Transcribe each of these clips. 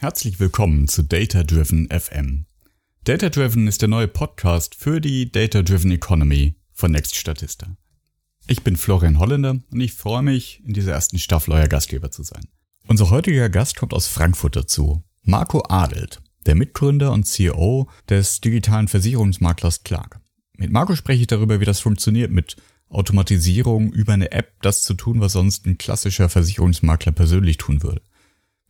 Herzlich willkommen zu Data Driven FM. Data Driven ist der neue Podcast für die Data Driven Economy von Next Statista. Ich bin Florian Holländer und ich freue mich, in dieser ersten Staffel euer Gastgeber zu sein. Unser heutiger Gast kommt aus Frankfurt dazu, Marco Adelt, der Mitgründer und CEO des digitalen Versicherungsmaklers Clark. Mit Marco spreche ich darüber, wie das funktioniert, mit Automatisierung über eine App das zu tun, was sonst ein klassischer Versicherungsmakler persönlich tun würde.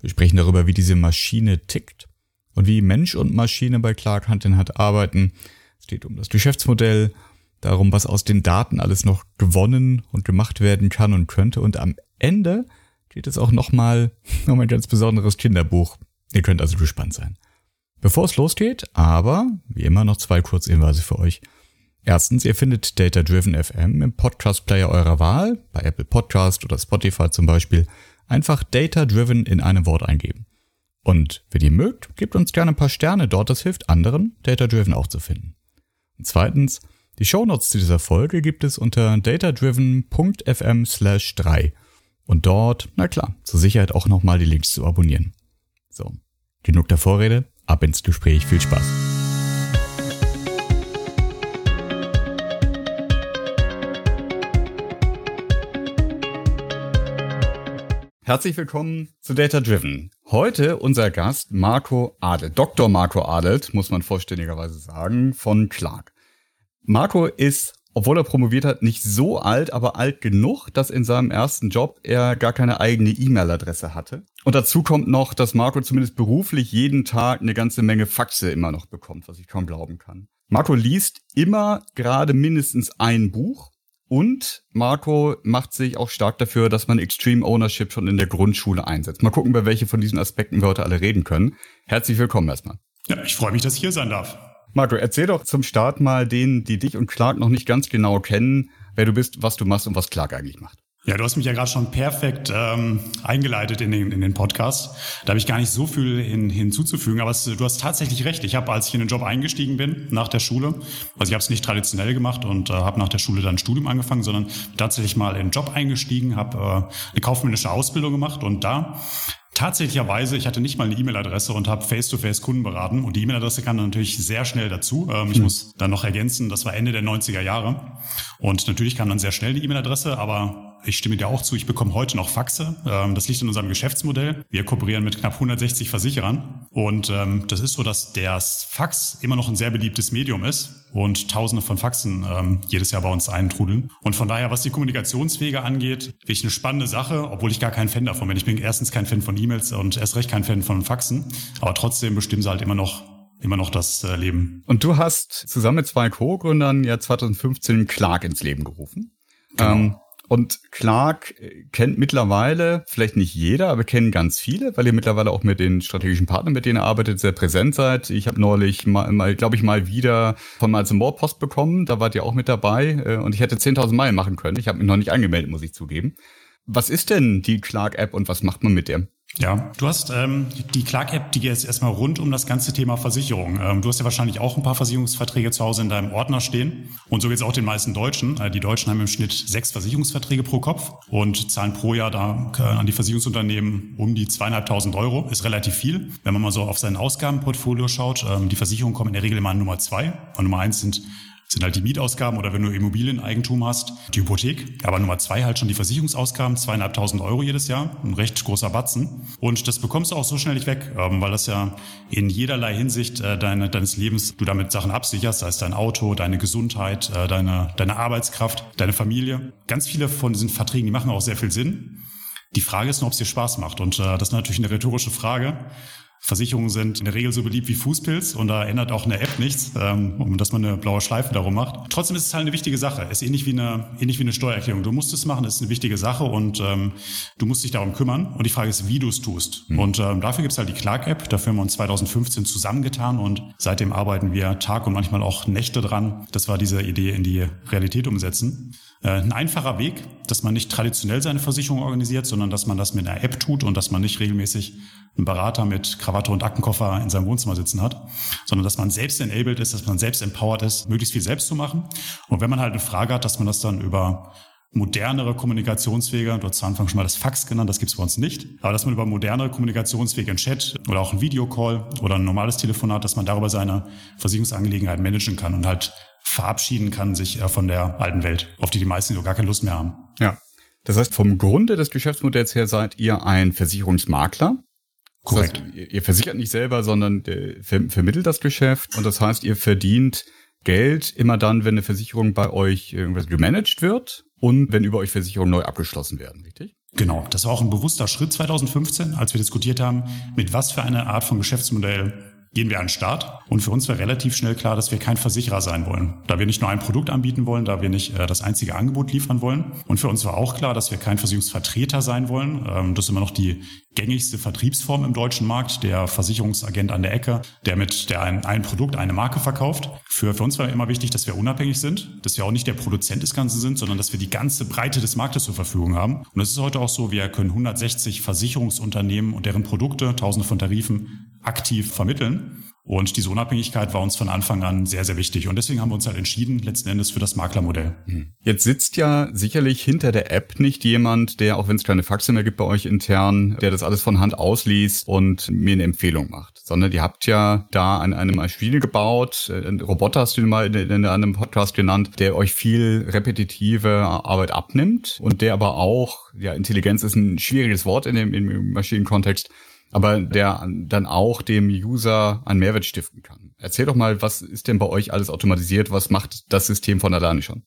Wir sprechen darüber, wie diese Maschine tickt und wie Mensch und Maschine bei Clark Hand in Hand arbeiten. Es geht um das Geschäftsmodell, darum, was aus den Daten alles noch gewonnen und gemacht werden kann und könnte. Und am Ende geht es auch nochmal um ein ganz besonderes Kinderbuch. Ihr könnt also gespannt sein. Bevor es losgeht, aber wie immer noch zwei Kurzinweise für euch. Erstens, ihr findet Data Driven FM im Podcast Player eurer Wahl, bei Apple Podcast oder Spotify zum Beispiel einfach Data Driven in einem Wort eingeben. Und wenn ihr mögt, gebt uns gerne ein paar Sterne dort, das hilft anderen, Data Driven auch zu finden. Und zweitens, die Shownotes zu dieser Folge gibt es unter datadriven.fm slash 3 und dort, na klar, zur Sicherheit auch nochmal die Links zu abonnieren. So, genug der Vorrede, ab ins Gespräch, viel Spaß. Herzlich willkommen zu Data Driven. Heute unser Gast Marco Adelt, Dr. Marco Adelt, muss man vollständigerweise sagen, von Clark. Marco ist, obwohl er promoviert hat, nicht so alt, aber alt genug, dass in seinem ersten Job er gar keine eigene E-Mail-Adresse hatte. Und dazu kommt noch, dass Marco zumindest beruflich jeden Tag eine ganze Menge Faxe immer noch bekommt, was ich kaum glauben kann. Marco liest immer gerade mindestens ein Buch und Marco macht sich auch stark dafür, dass man Extreme Ownership schon in der Grundschule einsetzt. Mal gucken, über welche von diesen Aspekten wir heute alle reden können. Herzlich willkommen erstmal. Ja, ich freue mich, dass ich hier sein darf. Marco, erzähl doch zum Start mal denen, die dich und Clark noch nicht ganz genau kennen, wer du bist, was du machst und was Clark eigentlich macht. Ja, du hast mich ja gerade schon perfekt ähm, eingeleitet in den, in den Podcast. Da habe ich gar nicht so viel hin, hinzuzufügen, aber es, du hast tatsächlich recht. Ich habe, als ich in den Job eingestiegen bin, nach der Schule, also ich habe es nicht traditionell gemacht und äh, habe nach der Schule dann ein Studium angefangen, sondern tatsächlich mal in den Job eingestiegen, habe äh, eine kaufmännische Ausbildung gemacht und da Tatsächlicherweise, ich hatte nicht mal eine E-Mail-Adresse und habe Face-to-Face Kunden beraten. Und die E-Mail-Adresse kam dann natürlich sehr schnell dazu. Ähm, ich hm. muss dann noch ergänzen, das war Ende der 90er Jahre. Und natürlich kam dann sehr schnell die E-Mail-Adresse, aber ich stimme dir auch zu, ich bekomme heute noch Faxe. Ähm, das liegt in unserem Geschäftsmodell. Wir kooperieren mit knapp 160 Versicherern. Und ähm, das ist so, dass das Fax immer noch ein sehr beliebtes Medium ist und tausende von Faxen ähm, jedes Jahr bei uns eintrudeln. Und von daher, was die Kommunikationswege angeht, wirklich eine spannende Sache, obwohl ich gar kein Fan davon bin. Ich bin erstens kein Fan von E-Mails und erst recht kein Fan von Faxen. Aber trotzdem bestimmen sie halt immer noch immer noch das äh, Leben. Und du hast zusammen mit zwei Co-Gründern ja 2015 Clark ins Leben gerufen. Genau. Ähm, und Clark kennt mittlerweile, vielleicht nicht jeder, aber kennen ganz viele, weil ihr mittlerweile auch mit den strategischen Partnern, mit denen ihr arbeitet, sehr präsent seid. Ich habe neulich mal, mal glaube ich, mal wieder von Miles More Post bekommen. Da wart ihr auch mit dabei äh, und ich hätte 10.000 Meilen machen können. Ich habe mich noch nicht angemeldet, muss ich zugeben. Was ist denn die Clark-App und was macht man mit der? Ja, du hast ähm, die Clark-App, die jetzt erstmal rund um das ganze Thema Versicherung. Ähm, du hast ja wahrscheinlich auch ein paar Versicherungsverträge zu Hause in deinem Ordner stehen. Und so geht es auch den meisten Deutschen. Äh, die Deutschen haben im Schnitt sechs Versicherungsverträge pro Kopf und zahlen pro Jahr da äh, an die Versicherungsunternehmen um die zweieinhalbtausend Euro. Ist relativ viel. Wenn man mal so auf sein Ausgabenportfolio schaut, ähm, die Versicherungen kommen in der Regel immer an Nummer zwei. Und Nummer eins sind sind halt die Mietausgaben oder wenn du Immobilieneigentum hast, die Hypothek. Aber Nummer zwei halt schon die Versicherungsausgaben, zweieinhalbtausend Euro jedes Jahr, ein recht großer Batzen. Und das bekommst du auch so schnell nicht weg, ähm, weil das ja in jederlei Hinsicht äh, deine, deines Lebens du damit Sachen absicherst, sei es dein Auto, deine Gesundheit, äh, deine, deine Arbeitskraft, deine Familie. Ganz viele von diesen Verträgen, die machen auch sehr viel Sinn. Die Frage ist nur, ob es dir Spaß macht. Und äh, das ist natürlich eine rhetorische Frage. Versicherungen sind in der Regel so beliebt wie Fußpilz und da ändert auch eine App nichts, ähm, um dass man eine blaue Schleife darum macht. Trotzdem ist es halt eine wichtige Sache. Es ist ähnlich wie eine, ähnlich wie eine Steuererklärung. Du musst es machen, es ist eine wichtige Sache und ähm, du musst dich darum kümmern. Und die Frage ist, wie du es tust. Mhm. Und ähm, dafür gibt es halt die Clark-App. Dafür haben wir uns 2015 zusammengetan und seitdem arbeiten wir Tag und manchmal auch Nächte dran. Das war diese Idee in die Realität umsetzen. Äh, ein einfacher Weg, dass man nicht traditionell seine Versicherung organisiert, sondern dass man das mit einer App tut und dass man nicht regelmäßig einen Berater mit Krawatte und Aktenkoffer in seinem Wohnzimmer sitzen hat, sondern dass man selbst enabled ist, dass man selbst empowered ist, möglichst viel selbst zu machen. Und wenn man halt eine Frage hat, dass man das dann über modernere Kommunikationswege, du hast zu Anfang schon mal das Fax genannt, das gibt's bei uns nicht, aber dass man über modernere Kommunikationswege, ein Chat oder auch ein Videocall oder ein normales Telefonat, dass man darüber seine Versicherungsangelegenheiten managen kann und halt verabschieden kann sich äh, von der alten Welt, auf die die meisten so gar keine Lust mehr haben. Ja. Das heißt, vom Grunde des Geschäftsmodells her seid ihr ein Versicherungsmakler. Korrekt. Das heißt, ihr versichert nicht selber, sondern ver vermittelt das Geschäft und das heißt, ihr verdient Geld immer dann, wenn eine Versicherung bei euch irgendwas gemanagt wird und wenn über euch Versicherungen neu abgeschlossen werden, richtig? Genau, das war auch ein bewusster Schritt 2015, als wir diskutiert haben, mit was für eine Art von Geschäftsmodell gehen wir an den Start. Und für uns war relativ schnell klar, dass wir kein Versicherer sein wollen. Da wir nicht nur ein Produkt anbieten wollen, da wir nicht äh, das einzige Angebot liefern wollen. Und für uns war auch klar, dass wir kein Versicherungsvertreter sein wollen. Ähm, das ist immer noch die gängigste Vertriebsform im deutschen Markt, der Versicherungsagent an der Ecke, der mit der ein, ein Produkt, eine Marke verkauft. Für, für uns war immer wichtig, dass wir unabhängig sind, dass wir auch nicht der Produzent des Ganzen sind, sondern dass wir die ganze Breite des Marktes zur Verfügung haben. Und es ist heute auch so, wir können 160 Versicherungsunternehmen und deren Produkte, tausende von Tarifen aktiv vermitteln. Und diese Unabhängigkeit war uns von Anfang an sehr, sehr wichtig. Und deswegen haben wir uns halt entschieden, letzten Endes für das Maklermodell. Hm. Jetzt sitzt ja sicherlich hinter der App nicht jemand, der, auch wenn es keine Faxe mehr gibt bei euch intern, der das alles von Hand ausliest und mir eine Empfehlung macht. Sondern ihr habt ja da an einem Maschine gebaut, äh, ein Roboter hast du mal in, in einem Podcast genannt, der euch viel repetitive Arbeit abnimmt und der aber auch, ja, Intelligenz ist ein schwieriges Wort in dem, im Maschinenkontext, aber der dann auch dem User einen Mehrwert stiften kann. Erzähl doch mal, was ist denn bei euch alles automatisiert? Was macht das System von alleine schon?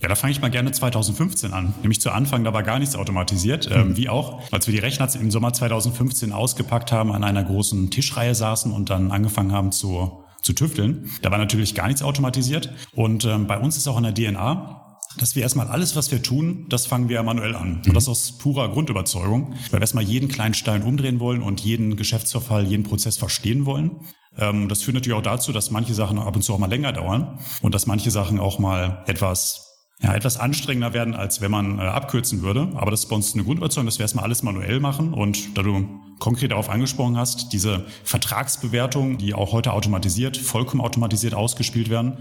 Ja, da fange ich mal gerne 2015 an. Nämlich zu Anfang, da war gar nichts automatisiert, ähm, mhm. wie auch. Als wir die Rechner im Sommer 2015 ausgepackt haben, an einer großen Tischreihe saßen und dann angefangen haben zu, zu tüfteln, da war natürlich gar nichts automatisiert. Und ähm, bei uns ist auch in der DNA, dass wir erstmal alles, was wir tun, das fangen wir manuell an. Und das aus purer Grundüberzeugung, weil wir erstmal jeden kleinen Stein umdrehen wollen und jeden Geschäftsverfall, jeden Prozess verstehen wollen. Ähm, das führt natürlich auch dazu, dass manche Sachen ab und zu auch mal länger dauern und dass manche Sachen auch mal etwas ja, etwas anstrengender werden, als wenn man äh, abkürzen würde. Aber das ist bei uns eine Grundüberzeugung, dass wir erstmal alles manuell machen. Und da du konkret darauf angesprochen hast, diese Vertragsbewertung, die auch heute automatisiert, vollkommen automatisiert ausgespielt werden,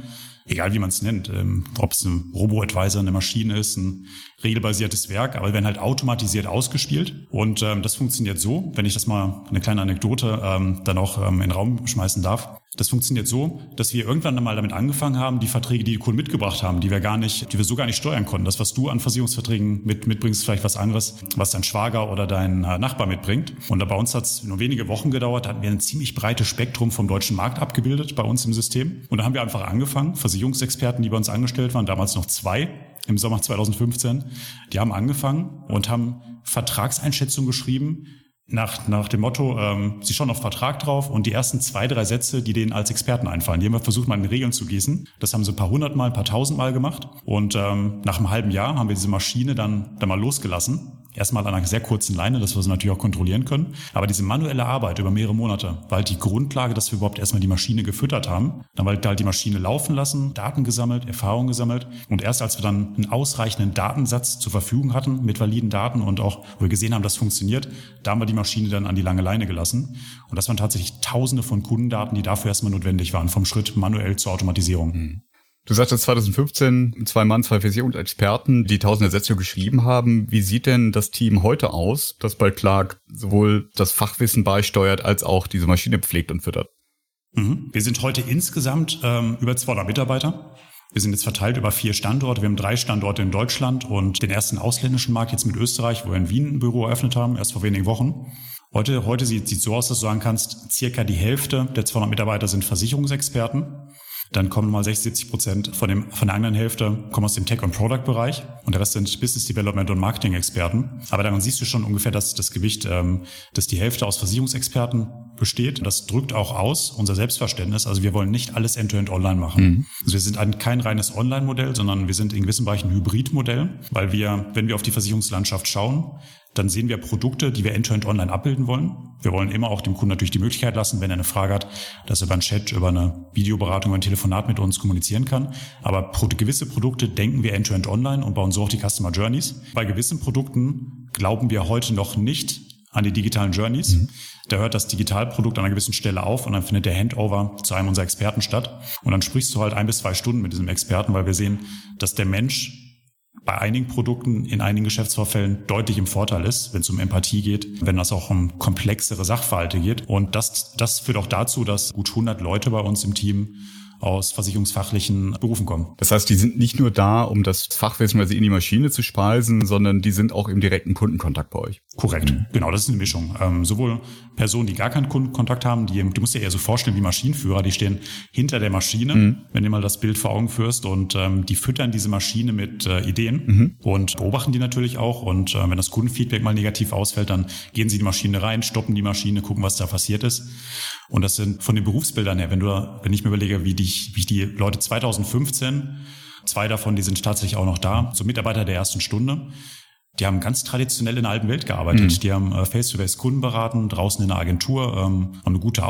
egal wie man es nennt, ähm, ob es ein Robo-Advisor, eine Maschine ist, ein regelbasiertes Werk, aber werden halt automatisiert ausgespielt. Und ähm, das funktioniert so, wenn ich das mal eine kleine Anekdote ähm, dann auch ähm, in den Raum schmeißen darf. Das funktioniert so, dass wir irgendwann mal damit angefangen haben, die Verträge, die die Kunden mitgebracht haben, die wir gar nicht, die wir so gar nicht steuern konnten. Das, was du an Versicherungsverträgen mit, mitbringst, vielleicht was anderes, was dein Schwager oder dein äh, Nachbar mitbringt. Und bei uns hat es nur wenige Wochen gedauert, hatten wir ein ziemlich breites Spektrum vom deutschen Markt abgebildet bei uns im System. Und da haben wir einfach angefangen, Versicherungsexperten, die bei uns angestellt waren, damals noch zwei, im Sommer 2015. Die haben angefangen und haben Vertragseinschätzungen geschrieben nach, nach dem Motto, ähm, sie schauen auf Vertrag drauf und die ersten zwei, drei Sätze, die denen als Experten einfallen, die haben wir versucht mal in Regeln zu gießen. Das haben sie ein paar hundert Mal, ein paar tausend Mal gemacht. Und ähm, nach einem halben Jahr haben wir diese Maschine dann, dann mal losgelassen Erstmal an einer sehr kurzen Leine, dass wir sie natürlich auch kontrollieren können. Aber diese manuelle Arbeit über mehrere Monate war halt die Grundlage, dass wir überhaupt erstmal die Maschine gefüttert haben. Dann war halt die Maschine laufen lassen, Daten gesammelt, Erfahrungen gesammelt. Und erst als wir dann einen ausreichenden Datensatz zur Verfügung hatten mit validen Daten und auch, wo wir gesehen haben, das funktioniert, da haben wir die Maschine dann an die lange Leine gelassen. Und das waren tatsächlich tausende von Kundendaten, die dafür erstmal notwendig waren, vom Schritt manuell zur Automatisierung. Mhm. Du sagtest 2015 zwei Mann, zwei Versicherungsexperten, die tausende Sätze geschrieben haben. Wie sieht denn das Team heute aus, das bei Clark sowohl das Fachwissen beisteuert als auch diese Maschine pflegt und füttert? Mhm. Wir sind heute insgesamt ähm, über 200 Mitarbeiter. Wir sind jetzt verteilt über vier Standorte. Wir haben drei Standorte in Deutschland und den ersten ausländischen Markt jetzt mit Österreich, wo wir in Wien ein Büro eröffnet haben, erst vor wenigen Wochen. Heute, heute sieht es so aus, dass du sagen kannst, circa die Hälfte der 200 Mitarbeiter sind Versicherungsexperten. Dann kommen mal 60, 70 Prozent von, dem, von der anderen Hälfte kommen aus dem Tech- und Product-Bereich und der Rest sind Business Development und Marketing-Experten. Aber daran siehst du schon ungefähr dass das Gewicht, ähm, dass die Hälfte aus Versicherungsexperten besteht. Das drückt auch aus unser Selbstverständnis. Also wir wollen nicht alles end-to-end -end online machen. Mhm. Also wir sind ein, kein reines Online-Modell, sondern wir sind in gewissen Bereichen Hybrid-Modell, weil wir, wenn wir auf die Versicherungslandschaft schauen, dann sehen wir Produkte, die wir end-to-end -end online abbilden wollen. Wir wollen immer auch dem Kunden natürlich die Möglichkeit lassen, wenn er eine Frage hat, dass er über einen Chat, über eine Videoberatung, über ein Telefonat mit uns kommunizieren kann. Aber gewisse Produkte denken wir end-to-end -end online und bauen so auch die Customer Journeys. Bei gewissen Produkten glauben wir heute noch nicht an die digitalen Journeys. Mhm. Da hört das Digitalprodukt an einer gewissen Stelle auf und dann findet der Handover zu einem unserer Experten statt. Und dann sprichst du halt ein bis zwei Stunden mit diesem Experten, weil wir sehen, dass der Mensch bei einigen Produkten in einigen Geschäftsvorfällen deutlich im Vorteil ist, wenn es um Empathie geht, wenn das auch um komplexere Sachverhalte geht. Und das, das führt auch dazu, dass gut 100 Leute bei uns im Team aus versicherungsfachlichen Berufen kommen. Das heißt, die sind nicht nur da, um das Fachwissen in die Maschine zu speisen, sondern die sind auch im direkten Kundenkontakt bei euch. Korrekt, mhm. genau, das ist eine Mischung. Ähm, sowohl Personen, die gar keinen Kundenkontakt haben, die, du musst dir eher so vorstellen wie Maschinenführer, die stehen hinter der Maschine, mhm. wenn du mal das Bild vor Augen führst und ähm, die füttern diese Maschine mit äh, Ideen mhm. und beobachten die natürlich auch und äh, wenn das Kundenfeedback mal negativ ausfällt, dann gehen sie die Maschine rein, stoppen die Maschine, gucken, was da passiert ist. Und das sind von den Berufsbildern her, wenn du, wenn ich mir überlege, wie die, wie die Leute 2015, zwei davon, die sind tatsächlich auch noch da, so Mitarbeiter der ersten Stunde, die haben ganz traditionell in der alten Welt gearbeitet. Mhm. Die haben äh, Face-to-Face Kunden beraten, draußen in der Agentur, ähm, haben eine gute,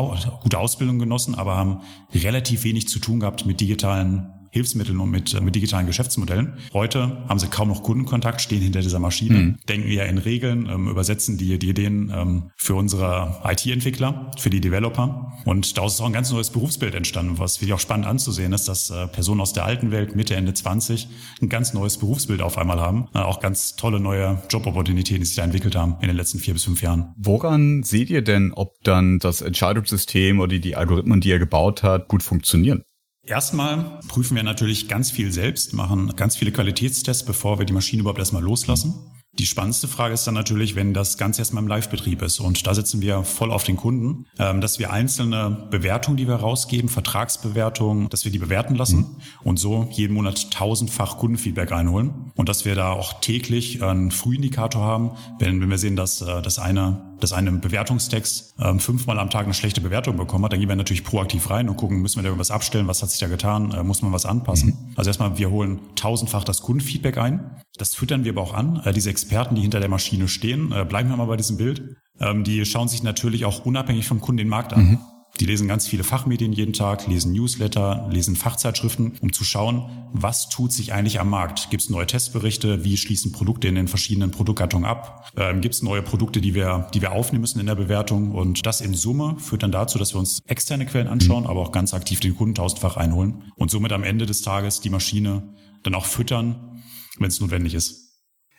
gute Ausbildung genossen, aber haben relativ wenig zu tun gehabt mit digitalen Hilfsmitteln und mit, mit digitalen Geschäftsmodellen. Heute haben sie kaum noch Kundenkontakt, stehen hinter dieser Maschine, mhm. denken eher in Regeln, ähm, übersetzen die, die Ideen ähm, für unsere IT-Entwickler, für die Developer. Und daraus ist auch ein ganz neues Berufsbild entstanden, was wirklich auch spannend anzusehen ist, dass äh, Personen aus der alten Welt, Mitte, Ende 20, ein ganz neues Berufsbild auf einmal haben. Äh, auch ganz tolle neue Jobopportunitäten, die sich da entwickelt haben in den letzten vier bis fünf Jahren. Woran seht ihr denn, ob dann das Entscheidungssystem oder die Algorithmen, die ihr gebaut habt, gut funktionieren? Erstmal prüfen wir natürlich ganz viel selbst, machen ganz viele Qualitätstests, bevor wir die Maschine überhaupt erstmal loslassen. Die spannendste Frage ist dann natürlich, wenn das Ganze erstmal im Live-Betrieb ist. Und da sitzen wir voll auf den Kunden, ähm, dass wir einzelne Bewertungen, die wir rausgeben, Vertragsbewertungen, dass wir die bewerten lassen mhm. und so jeden Monat tausendfach Kundenfeedback einholen. Und dass wir da auch täglich einen Frühindikator haben, wenn, wenn wir sehen, dass äh, das eine dass ein Bewertungstext ähm, fünfmal am Tag eine schlechte Bewertung bekommen hat, dann gehen wir natürlich proaktiv rein und gucken, müssen wir da irgendwas abstellen, was hat sich da getan, äh, muss man was anpassen. Mhm. Also erstmal, wir holen tausendfach das Kundenfeedback ein. Das füttern wir aber auch an. Äh, diese Experten, die hinter der Maschine stehen, äh, bleiben wir mal bei diesem Bild, ähm, die schauen sich natürlich auch unabhängig vom Kunden den Markt an. Mhm. Die lesen ganz viele Fachmedien jeden Tag, lesen Newsletter, lesen Fachzeitschriften, um zu schauen, was tut sich eigentlich am Markt. Gibt es neue Testberichte? Wie schließen Produkte in den verschiedenen Produktgattungen ab? Ähm, Gibt es neue Produkte, die wir, die wir aufnehmen müssen in der Bewertung? Und das in Summe führt dann dazu, dass wir uns externe Quellen anschauen, aber auch ganz aktiv den Kunden tausendfach einholen und somit am Ende des Tages die Maschine dann auch füttern, wenn es notwendig ist.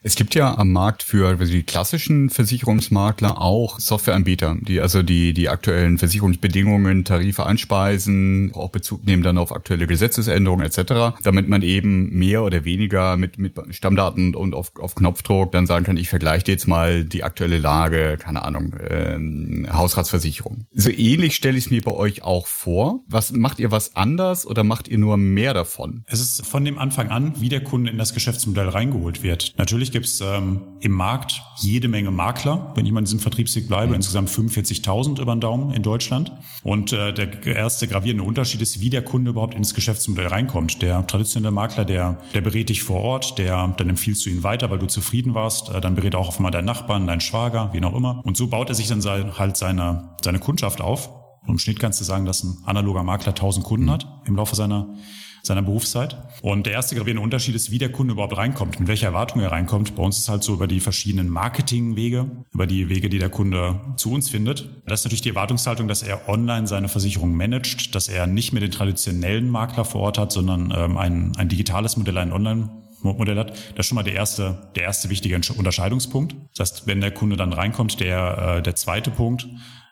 Es gibt ja am Markt für die klassischen Versicherungsmakler auch Softwareanbieter, die also die, die aktuellen Versicherungsbedingungen, Tarife anspeisen, auch Bezug nehmen dann auf aktuelle Gesetzesänderungen etc., damit man eben mehr oder weniger mit, mit Stammdaten und auf, auf Knopfdruck dann sagen kann, ich vergleiche jetzt mal die aktuelle Lage, keine Ahnung, ähm, Hausratsversicherung. So ähnlich stelle ich es mir bei euch auch vor. Was macht ihr was anders oder macht ihr nur mehr davon? Es ist von dem Anfang an, wie der Kunde in das Geschäftsmodell reingeholt wird. Natürlich Natürlich gibt es ähm, im Markt jede Menge Makler, wenn ich mal in diesem Vertriebsweg bleibe, mhm. insgesamt 45.000 über den Daumen in Deutschland. Und äh, der erste gravierende Unterschied ist, wie der Kunde überhaupt ins Geschäftsmodell reinkommt. Der traditionelle Makler, der, der berät dich vor Ort, der dann empfiehlst du ihn weiter, weil du zufrieden warst. Äh, dann berät auch auf einmal dein Nachbarn, dein Schwager, wie auch immer. Und so baut er sich dann sein, halt seine, seine Kundschaft auf. Und im Schnitt kannst du sagen, dass ein analoger Makler 1000 Kunden mhm. hat im Laufe seiner seiner Berufszeit. Und der erste gravierende Unterschied ist, wie der Kunde überhaupt reinkommt, mit welcher Erwartung er reinkommt. Bei uns ist es halt so über die verschiedenen Marketingwege, über die Wege, die der Kunde zu uns findet. Das ist natürlich die Erwartungshaltung, dass er online seine Versicherung managt, dass er nicht mehr den traditionellen Makler vor Ort hat, sondern ähm, ein, ein digitales Modell, ein Online Modell hat. Das ist schon mal der erste, der erste wichtige Unterscheidungspunkt. Das heißt, wenn der Kunde dann reinkommt, der, äh, der zweite Punkt,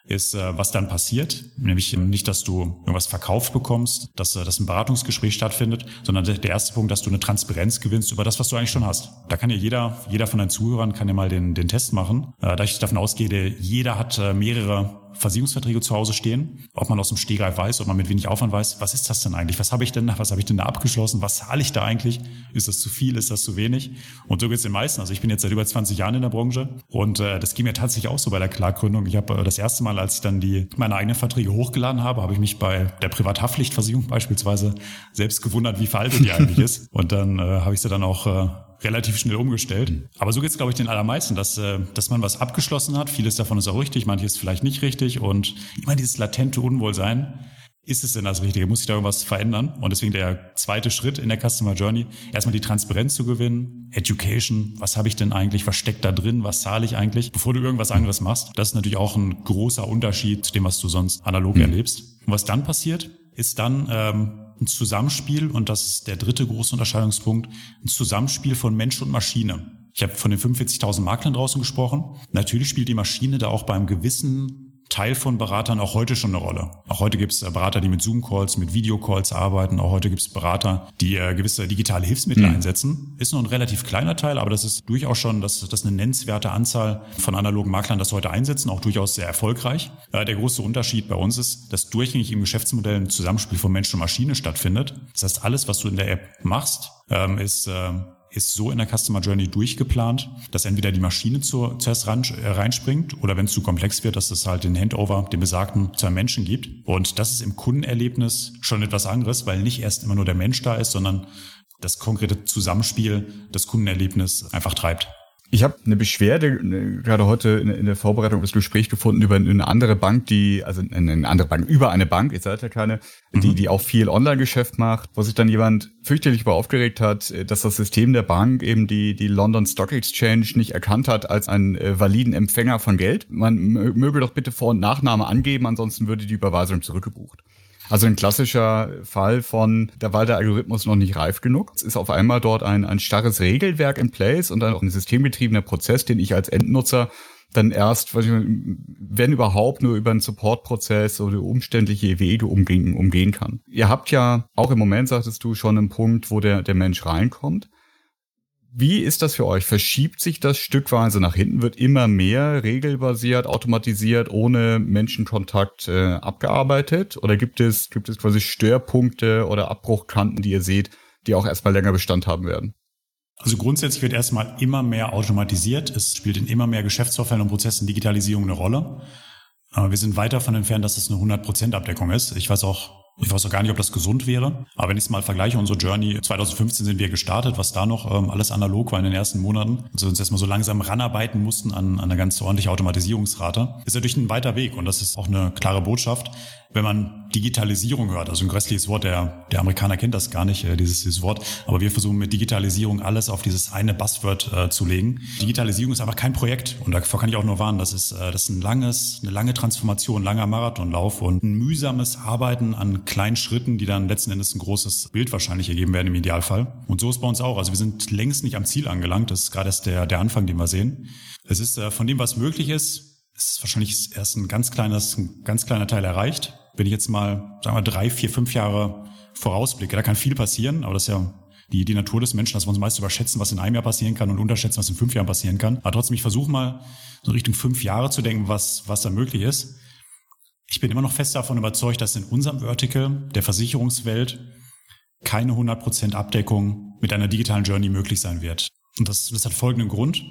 ist, äh, was dann passiert. Nämlich nicht, dass du irgendwas verkauft bekommst, dass, äh, dass ein Beratungsgespräch stattfindet, sondern der erste Punkt, dass du eine Transparenz gewinnst über das, was du eigentlich schon hast. Da kann ja jeder, jeder von deinen Zuhörern kann ja mal den, den Test machen. Äh, da ich davon ausgehe, jeder hat mehrere Versicherungsverträge zu Hause stehen, ob man aus dem Stegreif weiß, ob man mit wenig Aufwand weiß, was ist das denn eigentlich? Was habe ich denn, was habe ich denn da abgeschlossen? Was zahle ich da eigentlich? Ist das zu viel? Ist das zu wenig? Und so geht es den meisten. Also ich bin jetzt seit über 20 Jahren in der Branche und äh, das ging mir tatsächlich auch so bei der Klargründung. Ich habe äh, das erste Mal, als ich dann die meine eigenen Verträge hochgeladen habe, habe ich mich bei der Privathaftpflichtversicherung beispielsweise selbst gewundert, wie veraltet die eigentlich ist. Und dann äh, habe ich sie dann auch äh, relativ schnell umgestellt. Aber so geht es, glaube ich, den allermeisten, dass, äh, dass man was abgeschlossen hat. Vieles davon ist auch richtig, manches vielleicht nicht richtig. Und immer dieses latente Unwohlsein, ist es denn das Richtige? Muss sich da irgendwas verändern? Und deswegen der zweite Schritt in der Customer Journey, erstmal die Transparenz zu gewinnen, Education, was habe ich denn eigentlich, was steckt da drin, was zahle ich eigentlich, bevor du irgendwas anderes machst. Das ist natürlich auch ein großer Unterschied zu dem, was du sonst analog mhm. erlebst. Und was dann passiert, ist dann ähm, ein Zusammenspiel, und das ist der dritte große Unterscheidungspunkt, ein Zusammenspiel von Mensch und Maschine. Ich habe von den 45.000 Maklern draußen gesprochen. Natürlich spielt die Maschine da auch beim gewissen Teil von Beratern auch heute schon eine Rolle. Auch heute gibt es äh, Berater, die mit Zoom-Calls, mit Videocalls arbeiten. Auch heute gibt es Berater, die äh, gewisse digitale Hilfsmittel mhm. einsetzen. Ist noch ein relativ kleiner Teil, aber das ist durchaus schon, dass das eine nennenswerte Anzahl von analogen Maklern das heute einsetzen, auch durchaus sehr erfolgreich. Äh, der große Unterschied bei uns ist, dass durchgängig im Geschäftsmodell ein Zusammenspiel von Mensch und Maschine stattfindet. Das heißt, alles, was du in der App machst, ähm, ist äh, ist so in der Customer Journey durchgeplant, dass entweder die Maschine zu, zuerst ran, äh, reinspringt oder wenn es zu komplex wird, dass es halt den Handover, den besagten, zu einem Menschen gibt. Und das ist im Kundenerlebnis schon etwas anderes, weil nicht erst immer nur der Mensch da ist, sondern das konkrete Zusammenspiel das Kundenerlebnis einfach treibt. Ich habe eine Beschwerde ne, gerade heute in, in der Vorbereitung des Gesprächs gefunden über eine andere Bank, die, also eine andere Bank, über eine Bank, ihr seid ja keine, mhm. die, die auch viel Online-Geschäft macht, wo sich dann jemand fürchterlich über aufgeregt hat, dass das System der Bank eben die, die London Stock Exchange nicht erkannt hat als einen äh, validen Empfänger von Geld. Man möge doch bitte Vor- und Nachname angeben, ansonsten würde die Überweisung zurückgebucht. Also ein klassischer Fall von, da war der Algorithmus noch nicht reif genug. Es ist auf einmal dort ein, ein starres Regelwerk in place und dann auch ein systemgetriebener Prozess, den ich als Endnutzer dann erst, wenn überhaupt, nur über einen Supportprozess oder umständliche Wege umgehen, umgehen kann. Ihr habt ja auch im Moment, sagtest du, schon einen Punkt, wo der, der Mensch reinkommt. Wie ist das für euch? Verschiebt sich das stückweise nach hinten? Wird immer mehr regelbasiert, automatisiert, ohne Menschenkontakt äh, abgearbeitet? Oder gibt es, gibt es quasi Störpunkte oder Abbruchkanten, die ihr seht, die auch erstmal länger Bestand haben werden? Also grundsätzlich wird erstmal immer mehr automatisiert. Es spielt in immer mehr Geschäftsvorfällen und Prozessen Digitalisierung eine Rolle. Aber wir sind weit davon entfernt, dass es eine 100% Abdeckung ist. Ich weiß auch ich weiß auch gar nicht, ob das gesund wäre. Aber wenn ich es mal vergleiche, unsere Journey 2015 sind wir gestartet, was da noch ähm, alles analog war in den ersten Monaten. Also uns erstmal so langsam ranarbeiten mussten an, an eine ganz ordentliche Automatisierungsrate. Ist natürlich ein weiter Weg und das ist auch eine klare Botschaft wenn man Digitalisierung hört, also ein grässliches Wort, der, der Amerikaner kennt das gar nicht, äh, dieses, dieses Wort, aber wir versuchen mit Digitalisierung alles auf dieses eine Buzzword äh, zu legen. Digitalisierung ist einfach kein Projekt und davor kann ich auch nur warnen, das ist, äh, das ist ein langes, eine lange Transformation, langer Marathonlauf und ein mühsames Arbeiten an kleinen Schritten, die dann letzten Endes ein großes Bild wahrscheinlich ergeben werden im Idealfall. Und so ist bei uns auch. Also wir sind längst nicht am Ziel angelangt, das ist gerade erst der, der Anfang, den wir sehen. Es ist äh, von dem, was möglich ist, ist wahrscheinlich erst ein ganz kleines, ein ganz kleiner Teil erreicht. Wenn ich jetzt mal, sagen wir, drei, vier, fünf Jahre vorausblicke, da kann viel passieren, aber das ist ja die, die Natur des Menschen, dass wir uns meist überschätzen, was in einem Jahr passieren kann und unterschätzen, was in fünf Jahren passieren kann. Aber trotzdem, ich versuche mal so Richtung fünf Jahre zu denken, was, was da möglich ist. Ich bin immer noch fest davon überzeugt, dass in unserem Vertical der Versicherungswelt keine 100% Abdeckung mit einer digitalen Journey möglich sein wird. Und das, das hat folgenden Grund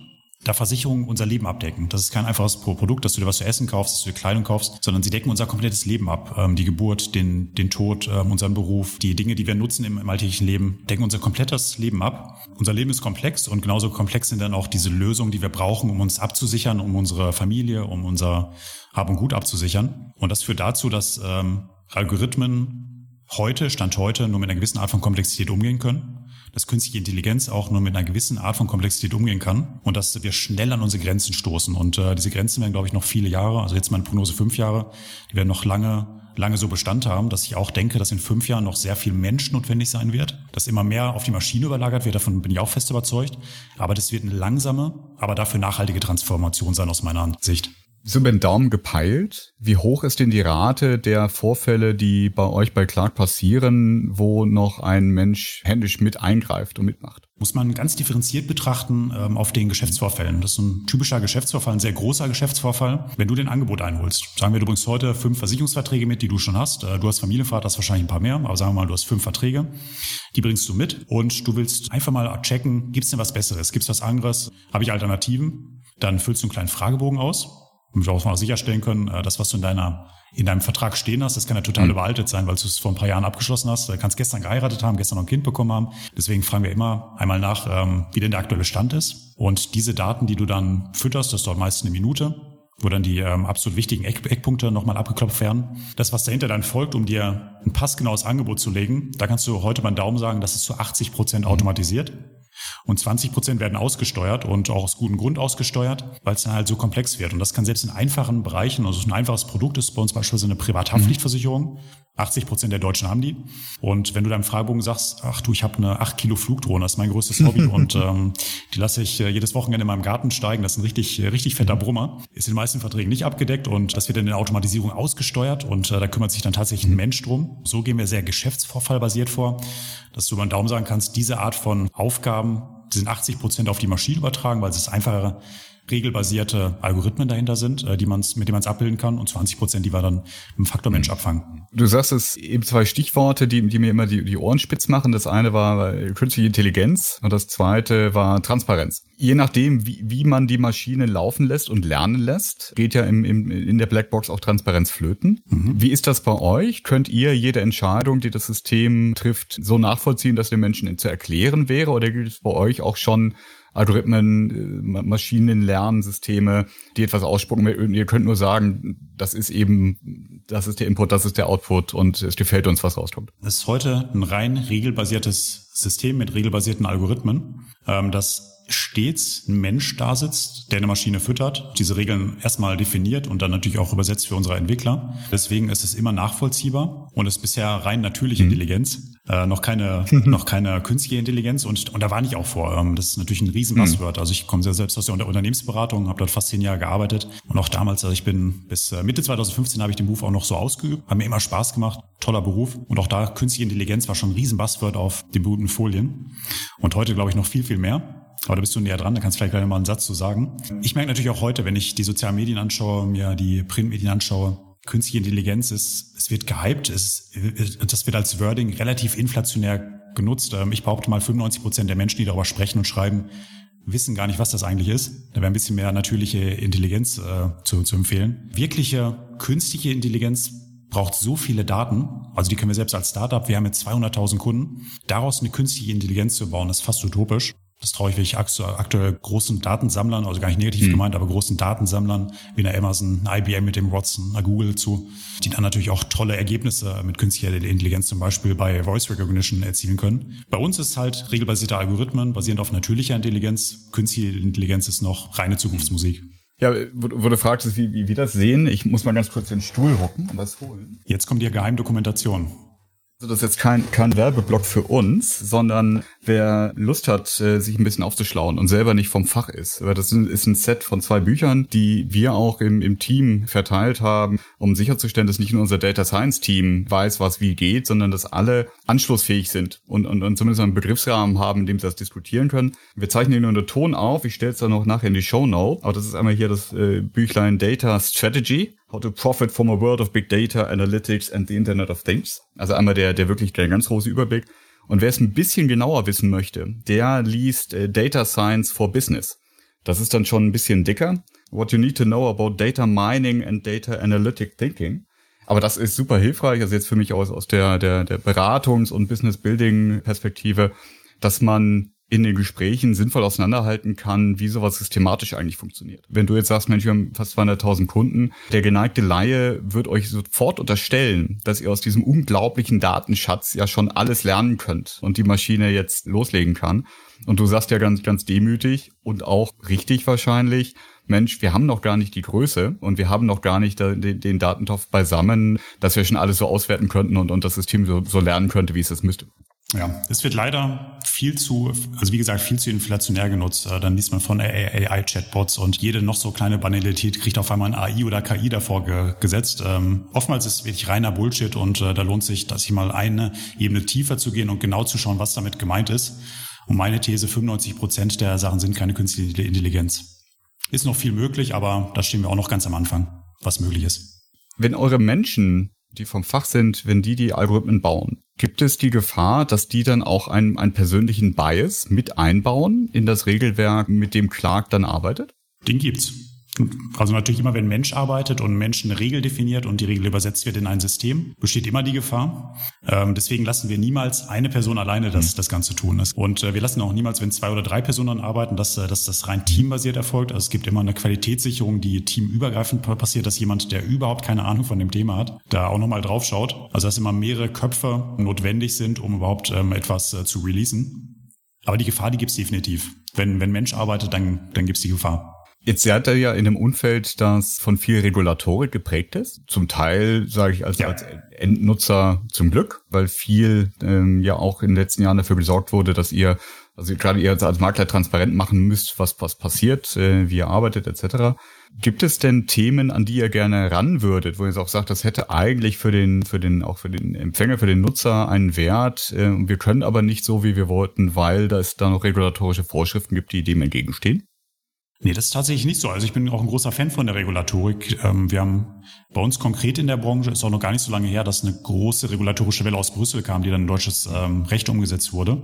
da Versicherungen unser Leben abdecken. Das ist kein einfaches Produkt, dass du dir was zu essen kaufst, dass du dir Kleidung kaufst, sondern sie decken unser komplettes Leben ab. Ähm, die Geburt, den, den Tod, ähm, unseren Beruf, die Dinge, die wir nutzen im, im alltäglichen Leben, decken unser komplettes Leben ab. Unser Leben ist komplex und genauso komplex sind dann auch diese Lösungen, die wir brauchen, um uns abzusichern, um unsere Familie, um unser Hab und Gut abzusichern. Und das führt dazu, dass ähm, Algorithmen heute, Stand heute, nur mit einer gewissen Art von Komplexität umgehen können dass künstliche Intelligenz auch nur mit einer gewissen Art von Komplexität umgehen kann und dass wir schnell an unsere Grenzen stoßen. Und äh, diese Grenzen werden, glaube ich, noch viele Jahre, also jetzt meine Prognose fünf Jahre, die werden noch lange lange so Bestand haben, dass ich auch denke, dass in fünf Jahren noch sehr viel Mensch notwendig sein wird, dass immer mehr auf die Maschine überlagert wird, davon bin ich auch fest überzeugt. Aber das wird eine langsame, aber dafür nachhaltige Transformation sein aus meiner Sicht so über den Daumen gepeilt. Wie hoch ist denn die Rate der Vorfälle, die bei euch bei Clark passieren, wo noch ein Mensch händisch mit eingreift und mitmacht? Muss man ganz differenziert betrachten ähm, auf den Geschäftsvorfällen. Das ist ein typischer Geschäftsvorfall, ein sehr großer Geschäftsvorfall. Wenn du den Angebot einholst, sagen wir, du bringst heute fünf Versicherungsverträge mit, die du schon hast. Äh, du hast Familienvater, hast wahrscheinlich ein paar mehr, aber sagen wir mal, du hast fünf Verträge. Die bringst du mit und du willst einfach mal checken, gibt es denn was Besseres? Gibt es was anderes? Habe ich Alternativen? Dann füllst du einen kleinen Fragebogen aus damit wir auch mal sicherstellen können, äh, das, was du in deiner in deinem Vertrag stehen hast, das kann ja total mhm. überaltet sein, weil du es vor ein paar Jahren abgeschlossen hast. Du kannst gestern geheiratet haben, gestern noch ein Kind bekommen haben. Deswegen fragen wir immer einmal nach, ähm, wie denn der aktuelle Stand ist. Und diese Daten, die du dann fütterst, das dauert meistens eine Minute, wo dann die ähm, absolut wichtigen Eck Eckpunkte nochmal abgeklopft werden. Das, was dahinter dann folgt, um dir ein passgenaues Angebot zu legen, da kannst du heute beim Daumen sagen, das ist zu 80 Prozent mhm. automatisiert. Und 20 Prozent werden ausgesteuert und auch aus gutem Grund ausgesteuert, weil es dann halt so komplex wird. Und das kann selbst in einfachen Bereichen, also ein einfaches Produkt ist bei uns beispielsweise eine Privathaftpflichtversicherung. 80 Prozent der Deutschen haben die. Und wenn du deinem Fragebogen sagst, ach du, ich habe eine 8 Kilo Flugdrohne, das ist mein größtes Hobby und ähm, die lasse ich äh, jedes Wochenende in meinem Garten steigen, das ist ein richtig, äh, richtig fetter Brummer, ist in den meisten Verträgen nicht abgedeckt und das wird in der Automatisierung ausgesteuert und äh, da kümmert sich dann tatsächlich ein Mensch drum. So gehen wir sehr geschäftsvorfallbasiert vor, dass du über den Daumen sagen kannst, diese Art von Aufgaben sind 80 Prozent auf die Maschine übertragen, weil es ist einfacher regelbasierte Algorithmen dahinter sind, äh, die man's, mit denen man es abbilden kann und 20 Prozent, die wir dann im Faktor Mensch abfangen. Du sagst es eben zwei Stichworte, die, die mir immer die, die Ohren spitz machen. Das eine war künstliche Intelligenz und das zweite war Transparenz. Je nachdem, wie, wie man die Maschine laufen lässt und lernen lässt, geht ja im, im, in der Blackbox auch Transparenz flöten. Mhm. Wie ist das bei euch? Könnt ihr jede Entscheidung, die das System trifft, so nachvollziehen, dass den Menschen zu erklären wäre? Oder gibt es bei euch auch schon Algorithmen, äh, Maschinenlernsysteme, die etwas ausspucken. Ihr könnt nur sagen, das ist eben, das ist der Input, das ist der Output und es gefällt uns, was rauskommt. Es ist heute ein rein regelbasiertes System mit regelbasierten Algorithmen, ähm, das stets ein Mensch da sitzt, der eine Maschine füttert, diese Regeln erstmal definiert und dann natürlich auch übersetzt für unsere Entwickler. Deswegen ist es immer nachvollziehbar und ist bisher rein natürliche mhm. Intelligenz, äh, noch keine noch keine künstliche Intelligenz und und da war ich auch vor. Ähm, das ist natürlich ein riesen Buzzword. Mhm. Also ich komme sehr selbst aus der Unternehmensberatung, habe dort fast zehn Jahre gearbeitet und auch damals, also ich bin bis äh, Mitte 2015 habe ich den Beruf auch noch so ausgeübt, hat mir immer Spaß gemacht, toller Beruf und auch da künstliche Intelligenz war schon ein riesen Buzzword auf den berühmten Folien und heute glaube ich noch viel viel mehr. Aber da bist du näher dran, da kannst du vielleicht gleich mal einen Satz zu sagen. Ich merke natürlich auch heute, wenn ich die sozialen Medien anschaue, mir die Printmedien anschaue, künstliche Intelligenz ist, es wird gehypt, es, das wird als Wording relativ inflationär genutzt. Ähm, ich behaupte mal, 95 Prozent der Menschen, die darüber sprechen und schreiben, wissen gar nicht, was das eigentlich ist. Da wäre ein bisschen mehr natürliche Intelligenz äh, zu, zu empfehlen. Wirkliche künstliche Intelligenz braucht so viele Daten, also die können wir selbst als Startup, wir haben jetzt 200.000 Kunden, daraus eine künstliche Intelligenz zu bauen, ist fast utopisch. Das traue ich wirklich aktuell großen Datensammlern, also gar nicht negativ hm. gemeint, aber großen Datensammlern wie einer Amazon, einer IBM mit dem Watson, einer Google zu, die dann natürlich auch tolle Ergebnisse mit künstlicher Intelligenz zum Beispiel bei Voice Recognition erzielen können. Bei uns ist halt regelbasierte Algorithmen basierend auf natürlicher Intelligenz. Künstliche Intelligenz ist noch reine Zukunftsmusik. Ja, du fragtest, wie, wie wir das sehen, ich muss mal ganz kurz den Stuhl rucken und was holen. Jetzt kommt die Geheimdokumentation. Also das ist jetzt kein, kein Werbeblock für uns, sondern wer Lust hat, äh, sich ein bisschen aufzuschlauen und selber nicht vom Fach ist. Aber das ist ein Set von zwei Büchern, die wir auch im, im Team verteilt haben, um sicherzustellen, dass nicht nur unser Data Science Team weiß, was wie geht, sondern dass alle anschlussfähig sind und, und, und zumindest einen Begriffsrahmen haben, in dem sie das diskutieren können. Wir zeichnen nur einen Ton auf, ich stelle es dann noch nachher in die Show Note. Aber das ist einmal hier das äh, Büchlein Data Strategy How to Profit from a World of Big Data, Analytics and the Internet of Things. Also einmal der, der wirklich der ganz große Überblick. Und wer es ein bisschen genauer wissen möchte, der liest äh, Data Science for Business. Das ist dann schon ein bisschen dicker. What you need to know about data mining and data analytic thinking. Aber das ist super hilfreich, also jetzt für mich aus, aus der, der, der Beratungs- und Business-Building-Perspektive, dass man in den Gesprächen sinnvoll auseinanderhalten kann, wie sowas systematisch eigentlich funktioniert. Wenn du jetzt sagst, Mensch, wir haben fast 200.000 Kunden, der geneigte Laie wird euch sofort unterstellen, dass ihr aus diesem unglaublichen Datenschatz ja schon alles lernen könnt und die Maschine jetzt loslegen kann. Und du sagst ja ganz, ganz demütig und auch richtig wahrscheinlich, Mensch, wir haben noch gar nicht die Größe und wir haben noch gar nicht den, den Datentopf beisammen, dass wir schon alles so auswerten könnten und, und das System so, so lernen könnte, wie es es müsste. Ja, es wird leider viel zu, also wie gesagt, viel zu inflationär genutzt. Äh, dann liest man von AI-Chatbots und jede noch so kleine Banalität kriegt auf einmal ein AI oder KI davor ge gesetzt. Ähm, oftmals ist es wirklich reiner Bullshit und äh, da lohnt sich, dass ich mal eine Ebene tiefer zu gehen und genau zu schauen, was damit gemeint ist. Und meine These, 95 Prozent der Sachen sind keine künstliche Intelligenz. Ist noch viel möglich, aber da stehen wir auch noch ganz am Anfang, was möglich ist. Wenn eure Menschen die vom Fach sind, wenn die die Algorithmen bauen, gibt es die Gefahr, dass die dann auch einen, einen persönlichen Bias mit einbauen in das Regelwerk, mit dem Clark dann arbeitet? Den gibt's. Also natürlich immer, wenn Mensch arbeitet und Mensch eine Regel definiert und die Regel übersetzt wird in ein System, besteht immer die Gefahr. Ähm, deswegen lassen wir niemals eine Person alleine das, mhm. das Ganze tun. Und äh, wir lassen auch niemals, wenn zwei oder drei Personen arbeiten, dass, äh, dass das rein teambasiert erfolgt. Also es gibt immer eine Qualitätssicherung, die teamübergreifend passiert, dass jemand, der überhaupt keine Ahnung von dem Thema hat, da auch nochmal drauf schaut. Also dass immer mehrere Köpfe notwendig sind, um überhaupt ähm, etwas äh, zu releasen. Aber die Gefahr, die gibt's definitiv. Wenn, wenn Mensch arbeitet, dann, dann gibt's die Gefahr. Jetzt seid ihr ja in einem Umfeld, das von viel Regulatorik geprägt ist. Zum Teil, sage ich, als, ja. als Endnutzer zum Glück, weil viel ähm, ja auch in den letzten Jahren dafür gesorgt wurde, dass ihr, also gerade ihr als Makler transparent machen müsst, was, was passiert, äh, wie ihr arbeitet, etc. Gibt es denn Themen, an die ihr gerne ran würdet, wo ihr auch sagt, das hätte eigentlich für den, für den, auch für den Empfänger, für den Nutzer einen Wert, äh, wir können aber nicht so, wie wir wollten, weil da es da noch regulatorische Vorschriften gibt, die dem entgegenstehen? Nee, das ist tatsächlich nicht so. Also ich bin auch ein großer Fan von der Regulatorik. Ähm, wir haben bei uns konkret in der Branche, ist auch noch gar nicht so lange her, dass eine große regulatorische Welle aus Brüssel kam, die dann in deutsches ähm, Recht umgesetzt wurde,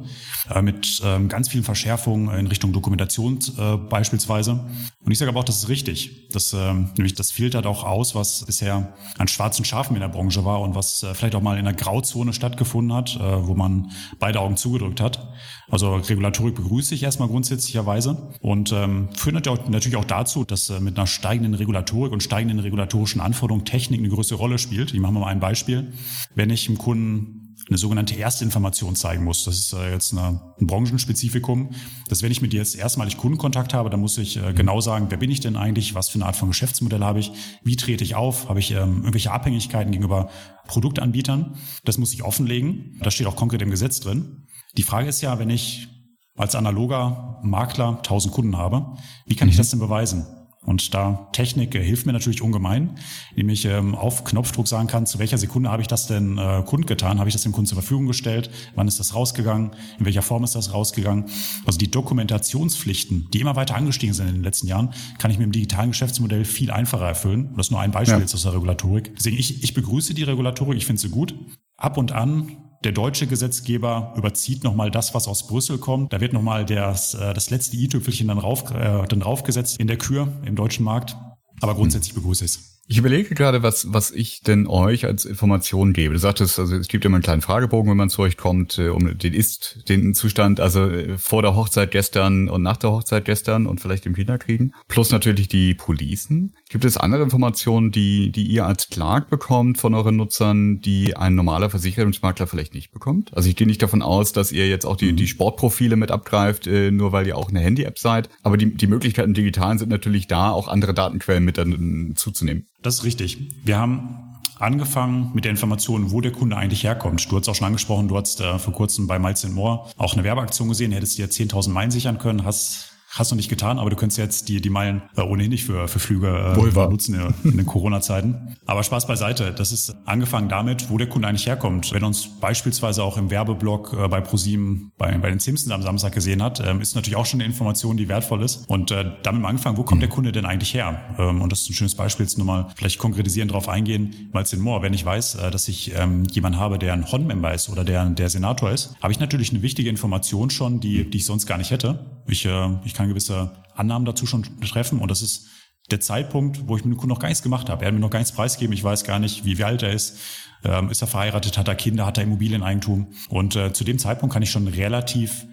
äh, mit ähm, ganz vielen Verschärfungen in Richtung Dokumentation äh, beispielsweise. Und ich sage aber auch, das ist richtig. Das, nämlich das filtert auch aus, was bisher an schwarzen Schafen in der Branche war und was äh, vielleicht auch mal in einer Grauzone stattgefunden hat, wo man beide Augen zugedrückt hat. Also Regulatorik begrüße ich erstmal grundsätzlicherweise und ähm, führt natürlich auch dazu, dass äh, mit einer steigenden Regulatorik und steigenden regulatorischen Anforderungen Technik eine größere Rolle spielt. Ich mache mal ein Beispiel. Wenn ich dem Kunden eine sogenannte Erstinformation zeigen muss. Das ist äh, jetzt eine, ein Branchenspezifikum. Das wenn ich mit dir jetzt erstmalig Kundenkontakt habe, dann muss ich äh, genau sagen, wer bin ich denn eigentlich, was für eine Art von Geschäftsmodell habe ich, wie trete ich auf, habe ich ähm, irgendwelche Abhängigkeiten gegenüber Produktanbietern. Das muss ich offenlegen. Das steht auch konkret im Gesetz drin. Die Frage ist ja, wenn ich als analoger Makler 1000 Kunden habe, wie kann mhm. ich das denn beweisen? Und da Technik äh, hilft mir natürlich ungemein, indem ich ähm, auf Knopfdruck sagen kann, zu welcher Sekunde habe ich das denn äh, kundgetan, habe ich das dem Kunden zur Verfügung gestellt, wann ist das rausgegangen, in welcher Form ist das rausgegangen. Also die Dokumentationspflichten, die immer weiter angestiegen sind in den letzten Jahren, kann ich mit dem digitalen Geschäftsmodell viel einfacher erfüllen. Das ist nur ein Beispiel ja. jetzt aus der Regulatorik. Deswegen, ich, ich begrüße die Regulatorik, ich finde sie gut. Ab und an der deutsche Gesetzgeber überzieht nochmal das, was aus Brüssel kommt. Da wird nochmal das, äh, das letzte i-Tüpfelchen dann, rauf, äh, dann raufgesetzt in der Kür im deutschen Markt. Aber grundsätzlich begrüße ich es. Ich überlege gerade, was, was ich denn euch als Information gebe. Du sagtest, also es gibt immer einen kleinen Fragebogen, wenn man zu euch kommt, äh, um den Ist, den Zustand, also äh, vor der Hochzeit gestern und nach der Hochzeit gestern und vielleicht im Kinderkriegen. Plus natürlich die Policen. Gibt es andere Informationen, die, die ihr als Clark bekommt von euren Nutzern, die ein normaler Versicherungsmakler vielleicht nicht bekommt? Also ich gehe nicht davon aus, dass ihr jetzt auch die, die Sportprofile mit abgreift, äh, nur weil ihr auch eine Handy-App seid. Aber die, die Möglichkeiten digitalen sind natürlich da, auch andere Datenquellen mit dann zuzunehmen. Das ist richtig. Wir haben angefangen mit der Information, wo der Kunde eigentlich herkommt. Du hast auch schon angesprochen, du hast äh, vor kurzem bei Miles More auch eine Werbeaktion gesehen, hättest dir 10.000 Meilen sichern können, hast Hast du nicht getan, aber du könntest jetzt die, die Meilen äh, ohnehin nicht für, für Flüge äh, nutzen in, in den Corona-Zeiten. Aber Spaß beiseite. Das ist angefangen damit, wo der Kunde eigentlich herkommt. Wenn uns beispielsweise auch im Werbeblock äh, bei ProSieben bei, bei den Simpsons am Samstag gesehen hat, ähm, ist natürlich auch schon eine Information, die wertvoll ist. Und äh, damit mal angefangen, wo kommt der Kunde denn eigentlich her? Ähm, und das ist ein schönes Beispiel, jetzt nur mal vielleicht konkretisieren, drauf eingehen, es in Moor, wenn ich weiß, äh, dass ich ähm, jemanden habe, der ein Hon-Member ist oder der, der Senator ist, habe ich natürlich eine wichtige Information schon, die, die ich sonst gar nicht hätte. Ich, äh, ich kann gewisse Annahmen dazu schon treffen und das ist der Zeitpunkt, wo ich mit dem Kunden noch gar nichts gemacht habe. Er hat mir noch gar nichts preisgegeben. Ich weiß gar nicht, wie, wie alt er ist. Ähm, ist er verheiratet? Hat er Kinder? Hat er Immobilieneigentum? Und äh, zu dem Zeitpunkt kann ich schon relativ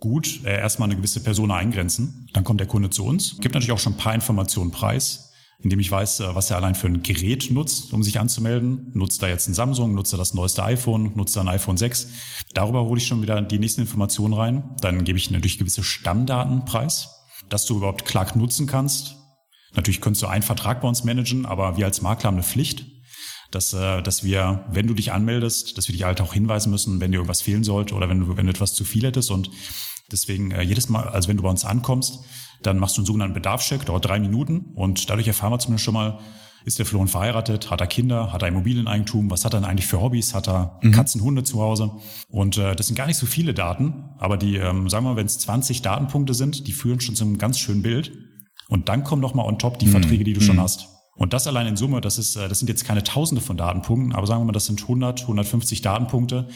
gut äh, erstmal eine gewisse Person eingrenzen. Dann kommt der Kunde zu uns, gibt natürlich auch schon ein paar Informationen preis, indem ich weiß, äh, was er allein für ein Gerät nutzt, um sich anzumelden. Nutzt er jetzt ein Samsung, nutzt er das neueste iPhone, nutzt er ein iPhone 6. Darüber hole ich schon wieder die nächsten Informationen rein. Dann gebe ich natürlich gewisse Stammdaten preis dass du überhaupt Clark nutzen kannst. Natürlich könntest du einen Vertrag bei uns managen, aber wir als Makler haben eine Pflicht, dass, äh, dass wir, wenn du dich anmeldest, dass wir dich halt auch hinweisen müssen, wenn dir irgendwas fehlen sollte oder wenn du, wenn du etwas zu viel hättest. Und deswegen äh, jedes Mal, also wenn du bei uns ankommst, dann machst du einen sogenannten Bedarfscheck, dauert drei Minuten und dadurch erfahren wir zumindest schon mal, ist der Flohen verheiratet? Hat er Kinder? Hat er Immobilieneigentum? Was hat er denn eigentlich für Hobbys? Hat er mhm. Katzen, Hunde zu Hause? Und äh, das sind gar nicht so viele Daten, aber die, ähm, sagen wir mal, wenn es 20 Datenpunkte sind, die führen schon zu einem ganz schönen Bild. Und dann kommen noch mal on top die mhm. Verträge, die du mhm. schon hast. Und das allein in Summe, das ist, äh, das sind jetzt keine Tausende von Datenpunkten, aber sagen wir mal, das sind 100, 150 Datenpunkte,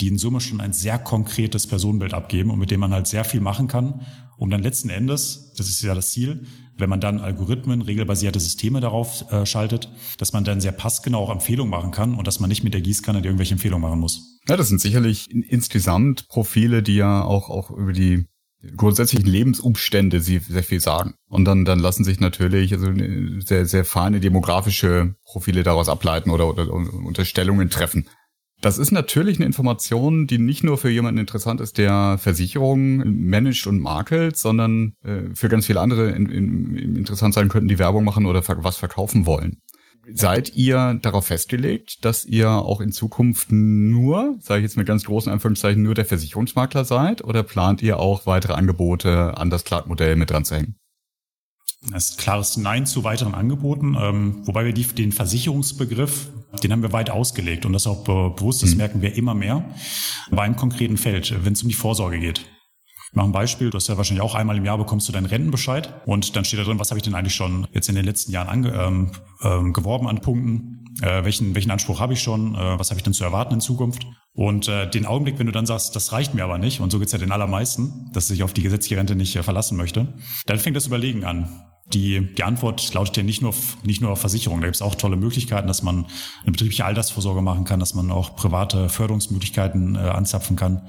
die in Summe schon ein sehr konkretes Personenbild abgeben und mit dem man halt sehr viel machen kann, um dann letzten Endes, das ist ja das Ziel, wenn man dann Algorithmen, regelbasierte Systeme darauf äh, schaltet, dass man dann sehr passgenau auch Empfehlungen machen kann und dass man nicht mit der Gießkanne irgendwelche Empfehlungen machen muss. Ja, das sind sicherlich insgesamt Profile, die ja auch, auch über die grundsätzlichen Lebensumstände sie sehr viel sagen. Und dann, dann lassen sich natürlich also sehr, sehr feine demografische Profile daraus ableiten oder, oder Unterstellungen treffen. Das ist natürlich eine Information, die nicht nur für jemanden interessant ist, der Versicherungen managt und makelt, sondern äh, für ganz viele andere in, in, interessant sein könnten, die Werbung machen oder was verkaufen wollen. Seid ihr darauf festgelegt, dass ihr auch in Zukunft nur, sage ich jetzt mit ganz großen Anführungszeichen, nur der Versicherungsmakler seid oder plant ihr auch weitere Angebote an das Clark-Modell mit dran zu hängen? Das ist klares Nein zu weiteren Angeboten, ähm, wobei wir die, den Versicherungsbegriff, den haben wir weit ausgelegt und das auch bewusst, das mhm. merken wir immer mehr bei einem konkreten Feld, wenn es um die Vorsorge geht. Ich mache ein Beispiel, du hast ja wahrscheinlich auch einmal im Jahr bekommst du deinen Rentenbescheid und dann steht da drin, was habe ich denn eigentlich schon jetzt in den letzten Jahren ange, ähm, ähm, geworben an Punkten, äh, welchen, welchen Anspruch habe ich schon, äh, was habe ich denn zu erwarten in Zukunft. Und äh, den Augenblick, wenn du dann sagst, das reicht mir aber nicht, und so geht's ja den allermeisten, dass sich auf die gesetzliche Rente nicht äh, verlassen möchte, dann fängt das Überlegen an. Die, die Antwort lautet ja nicht nur, nicht nur auf Versicherung. Da gibt es auch tolle Möglichkeiten, dass man eine betriebliche Altersvorsorge machen kann, dass man auch private Förderungsmöglichkeiten äh, anzapfen kann,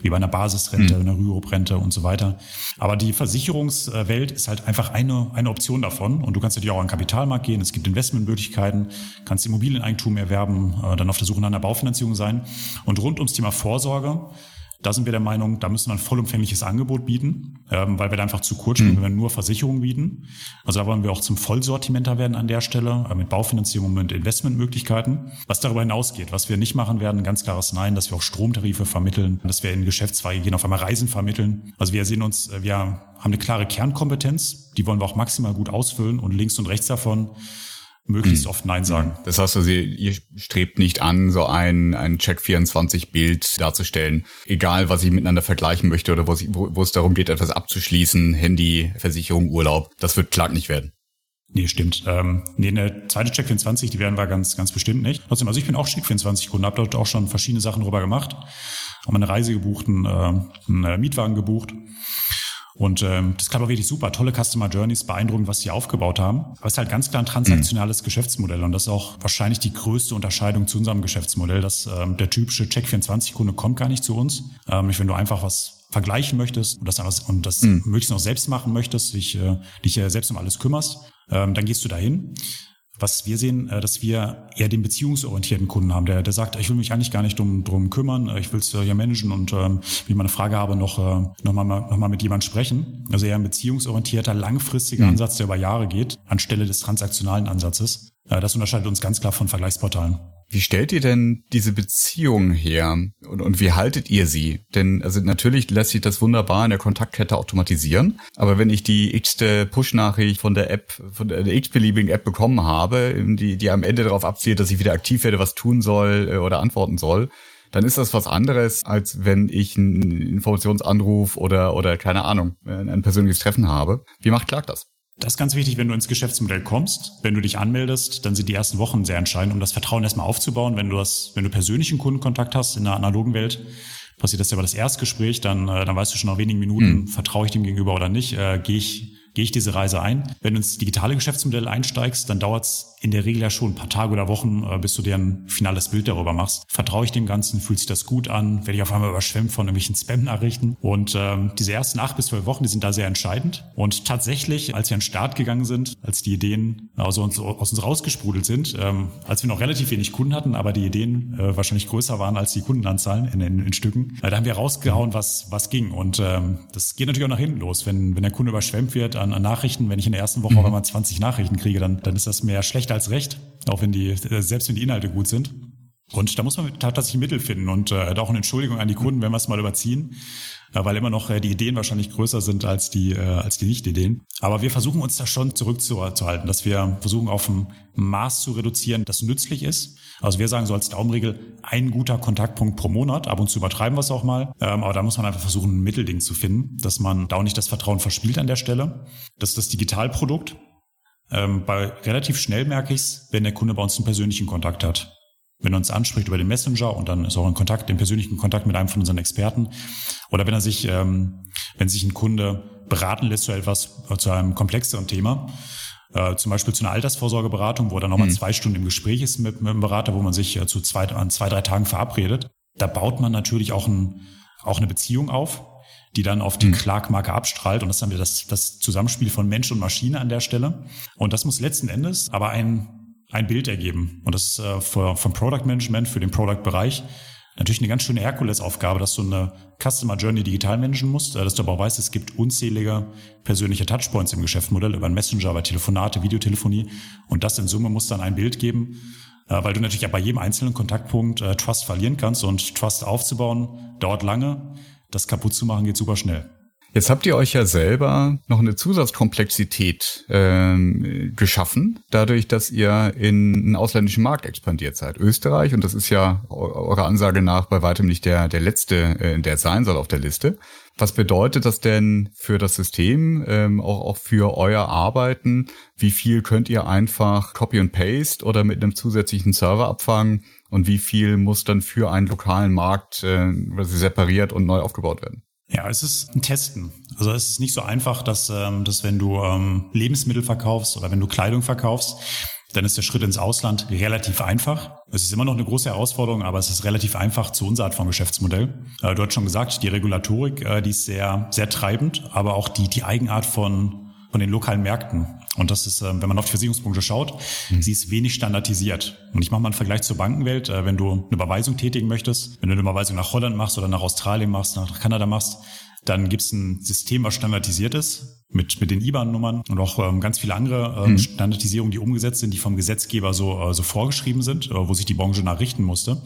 wie bei einer Basisrente, mhm. einer Rürup-Rente und so weiter. Aber die Versicherungswelt ist halt einfach eine, eine Option davon. Und du kannst natürlich auch an den Kapitalmarkt gehen. Es gibt Investmentmöglichkeiten, kannst Immobilieneigentum erwerben, äh, dann auf der Suche nach einer Baufinanzierung sein. Und rund ums Thema Vorsorge da sind wir der Meinung, da müssen wir ein vollumfängliches Angebot bieten, ähm, weil wir da einfach zu kurz spielen, mhm. wenn wir nur Versicherungen bieten. Also da wollen wir auch zum Vollsortimenter werden an der Stelle, äh, mit Baufinanzierung und Investmentmöglichkeiten. Was darüber hinausgeht, was wir nicht machen werden, ganz klares Nein, dass wir auch Stromtarife vermitteln, dass wir in Geschäftszweige gehen, auf einmal Reisen vermitteln. Also wir sehen uns, äh, wir haben eine klare Kernkompetenz, die wollen wir auch maximal gut ausfüllen und links und rechts davon möglichst hm. oft Nein sagen. Das heißt also, ihr strebt nicht an, so ein, ein Check24-Bild darzustellen, egal was ich miteinander vergleichen möchte oder wo, wo, wo es darum geht, etwas abzuschließen, Handy, Versicherung, Urlaub. Das wird Clark nicht werden. Nee, stimmt. Ähm, nee, eine zweite Check24, die werden wir ganz, ganz bestimmt nicht. Trotzdem, also ich bin auch Check24-Kunde, habe dort auch schon verschiedene Sachen drüber gemacht. Haben eine Reise gebucht, einen, äh, einen Mietwagen gebucht. Und ähm, das klappt auch wirklich super. Tolle Customer Journeys, beeindruckend, was sie aufgebaut haben. Aber es ist halt ganz klar ein transaktionales mhm. Geschäftsmodell. Und das ist auch wahrscheinlich die größte Unterscheidung zu unserem Geschäftsmodell, dass ähm, der typische Check24-Kunde kommt gar nicht zu uns. Ähm, wenn du einfach was vergleichen möchtest und das, und das mhm. möglichst noch selbst machen möchtest, dich, äh, dich äh, selbst um alles kümmerst, ähm, dann gehst du dahin. Was wir sehen, äh, dass wir eher den beziehungsorientierten Kunden haben, der, der sagt, ich will mich eigentlich gar nicht drum, drum kümmern, äh, ich will es äh, ja managen und ähm, wenn ich mal eine Frage habe, noch, äh, noch, mal, noch mal mit jemandem sprechen. Also eher ein beziehungsorientierter, langfristiger mhm. Ansatz, der über Jahre geht, anstelle des transaktionalen Ansatzes. Äh, das unterscheidet uns ganz klar von Vergleichsportalen. Wie stellt ihr denn diese Beziehung her und, und wie haltet ihr sie? Denn also natürlich lässt sich das wunderbar in der Kontaktkette automatisieren, aber wenn ich die x-te Push-Nachricht von der App, von der, x-beliebigen App bekommen habe, die, die am Ende darauf abzielt, dass ich wieder aktiv werde, was tun soll äh, oder antworten soll, dann ist das was anderes, als wenn ich einen Informationsanruf oder, oder keine Ahnung, ein persönliches Treffen habe. Wie macht Clark das? Das ist ganz wichtig, wenn du ins Geschäftsmodell kommst. Wenn du dich anmeldest, dann sind die ersten Wochen sehr entscheidend, um das Vertrauen erstmal aufzubauen. Wenn du das, wenn du persönlichen Kundenkontakt hast in der analogen Welt, passiert das ja über das Erstgespräch, dann, äh, dann weißt du schon nach wenigen Minuten, hm. vertraue ich dem gegenüber oder nicht, äh, gehe ich gehe ich diese Reise ein. Wenn du ins digitale Geschäftsmodell einsteigst, dann dauert es in der Regel ja schon ein paar Tage oder Wochen, äh, bis du dir ein finales Bild darüber machst. Vertraue ich dem Ganzen? Fühlt sich das gut an? Werde ich auf einmal überschwemmt von irgendwelchen Spam-Nachrichten? Und ähm, diese ersten acht bis zwölf Wochen, die sind da sehr entscheidend. Und tatsächlich, als wir an den Start gegangen sind, als die Ideen also uns, aus uns rausgesprudelt sind, ähm, als wir noch relativ wenig Kunden hatten, aber die Ideen äh, wahrscheinlich größer waren als die Kundenanzahlen in, in, in Stücken, äh, da haben wir rausgehauen, was, was ging. Und ähm, das geht natürlich auch nach hinten los. Wenn, wenn der Kunde überschwemmt wird an, an Nachrichten, wenn ich in der ersten Woche mhm. mal 20 Nachrichten kriege, dann, dann ist das mehr schlecht als recht, auch wenn die, äh, selbst wenn die Inhalte gut sind. Und da muss man tatsächlich Mittel finden und äh, auch eine Entschuldigung an die Kunden, wenn wir es mal überziehen, weil immer noch äh, die Ideen wahrscheinlich größer sind als die, äh, als die Nicht-Ideen. Aber wir versuchen uns da schon zurückzuhalten, dass wir versuchen auf ein Maß zu reduzieren, das nützlich ist. Also wir sagen so als Daumenregel ein guter Kontaktpunkt pro Monat. Ab und zu übertreiben wir es auch mal. Ähm, aber da muss man einfach versuchen, ein Mittelding zu finden, dass man da auch nicht das Vertrauen verspielt an der Stelle. Das ist das Digitalprodukt. Ähm, bei relativ schnell merke ich es, wenn der Kunde bei uns einen persönlichen Kontakt hat wenn er uns anspricht über den Messenger und dann ist auch in Kontakt, den persönlichen Kontakt mit einem von unseren Experten. Oder wenn er sich, ähm, wenn sich ein Kunde beraten lässt zu etwas, zu einem komplexeren Thema, äh, zum Beispiel zu einer Altersvorsorgeberatung, wo er dann nochmal mhm. zwei Stunden im Gespräch ist mit, mit dem Berater, wo man sich äh, zu zwei, an zwei, drei Tagen verabredet. Da baut man natürlich auch, ein, auch eine Beziehung auf, die dann auf die mhm. Clark-Marke abstrahlt. Und das haben wir das, das Zusammenspiel von Mensch und Maschine an der Stelle. Und das muss letzten Endes aber ein ein Bild ergeben. Und das ist äh, vom Product Management, für den Product-Bereich natürlich eine ganz schöne Herkulesaufgabe, dass du eine Customer Journey digital managen musst, äh, dass du aber auch weißt, es gibt unzählige persönliche Touchpoints im Geschäftsmodell über ein Messenger, über Telefonate, Videotelefonie und das in Summe muss dann ein Bild geben, äh, weil du natürlich auch bei jedem einzelnen Kontaktpunkt äh, Trust verlieren kannst und Trust aufzubauen dauert lange, das kaputt zu machen geht super schnell. Jetzt habt ihr euch ja selber noch eine Zusatzkomplexität ähm, geschaffen, dadurch, dass ihr in einen ausländischen Markt expandiert seid. Österreich, und das ist ja eurer Ansage nach bei weitem nicht der, der letzte, äh, der sein soll auf der Liste. Was bedeutet das denn für das System, ähm, auch, auch für euer Arbeiten? Wie viel könnt ihr einfach Copy and Paste oder mit einem zusätzlichen Server abfangen? Und wie viel muss dann für einen lokalen Markt äh, separiert und neu aufgebaut werden? Ja, es ist ein Testen. Also es ist nicht so einfach, dass, ähm, dass wenn du ähm, Lebensmittel verkaufst oder wenn du Kleidung verkaufst, dann ist der Schritt ins Ausland relativ einfach. Es ist immer noch eine große Herausforderung, aber es ist relativ einfach zu unserer Art von Geschäftsmodell. Äh, du hast schon gesagt, die Regulatorik, äh, die ist sehr, sehr treibend, aber auch die, die Eigenart von, von den lokalen Märkten. Und das ist, äh, wenn man auf die Versicherungspunkte schaut, mhm. sie ist wenig standardisiert. Und ich mache mal einen Vergleich zur Bankenwelt. Äh, wenn du eine Überweisung tätigen möchtest, wenn du eine Überweisung nach Holland machst oder nach Australien machst, nach Kanada machst, dann gibt es ein System, was standardisiert ist mit, mit den IBAN-Nummern und auch ähm, ganz viele andere ähm, mhm. Standardisierungen, die umgesetzt sind, die vom Gesetzgeber so, äh, so vorgeschrieben sind, äh, wo sich die Branche nachrichten musste.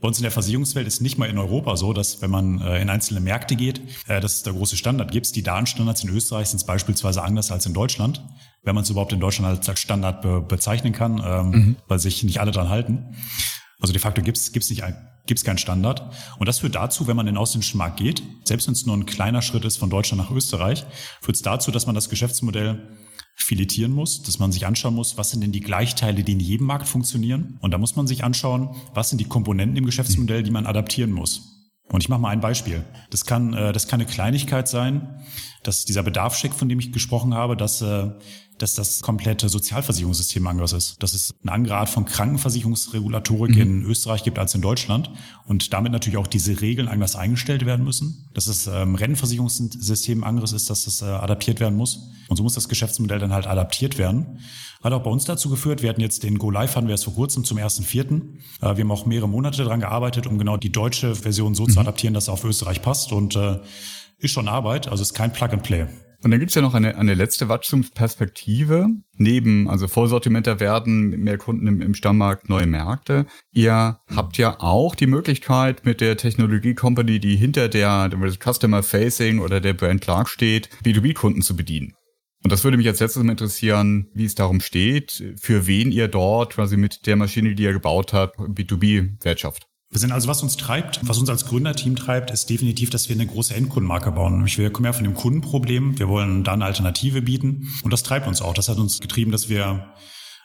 Bei uns in der Versicherungswelt ist nicht mal in Europa so, dass wenn man äh, in einzelne Märkte geht, äh, dass es da große Standard gibt. Die Datenstandards in Österreich sind beispielsweise anders als in Deutschland, wenn man es überhaupt in Deutschland als Standard be bezeichnen kann, ähm, mhm. weil sich nicht alle dran halten. Also de facto gibt es nicht gibt es keinen Standard. Und das führt dazu, wenn man in den ausländischen Markt geht, selbst wenn es nur ein kleiner Schritt ist von Deutschland nach Österreich, führt es dazu, dass man das Geschäftsmodell filetieren muss, dass man sich anschauen muss, was sind denn die Gleichteile, die in jedem Markt funktionieren. Und da muss man sich anschauen, was sind die Komponenten im Geschäftsmodell, die man adaptieren muss. Und ich mache mal ein Beispiel. Das kann, äh, das kann eine Kleinigkeit sein, dass dieser Bedarfscheck, von dem ich gesprochen habe, dass äh, dass das komplette Sozialversicherungssystem anders ist. Dass es eine andere Art von Krankenversicherungsregulatorik mhm. in Österreich gibt als in Deutschland und damit natürlich auch diese Regeln anders eingestellt werden müssen. Dass das ähm, Rennversicherungssystem anderes ist, dass das äh, adaptiert werden muss. Und so muss das Geschäftsmodell dann halt adaptiert werden. Hat auch bei uns dazu geführt, wir hatten jetzt den Go Live, hatten wir erst vor kurzem zum ersten Vierten. Äh, wir haben auch mehrere Monate daran gearbeitet, um genau die deutsche Version so mhm. zu adaptieren, dass es auf Österreich passt und äh, ist schon Arbeit, also ist kein Plug and Play. Und dann gibt's ja noch eine, eine letzte Wachstumsperspektive. Neben, also Vollsortimenter werden, mehr Kunden im, im Stammmarkt, neue Märkte. Ihr habt ja auch die Möglichkeit, mit der Technologie-Company, die hinter der, der Customer Facing oder der Brand Clark steht, B2B-Kunden zu bedienen. Und das würde mich als letztes mal interessieren, wie es darum steht, für wen ihr dort quasi mit der Maschine, die ihr gebaut habt, B2B wertschafft. Wir sind also, was uns treibt, was uns als Gründerteam treibt, ist definitiv, dass wir eine große Endkundenmarke bauen. Wir kommen ja von dem Kundenproblem. Wir wollen da eine Alternative bieten. Und das treibt uns auch. Das hat uns getrieben, dass wir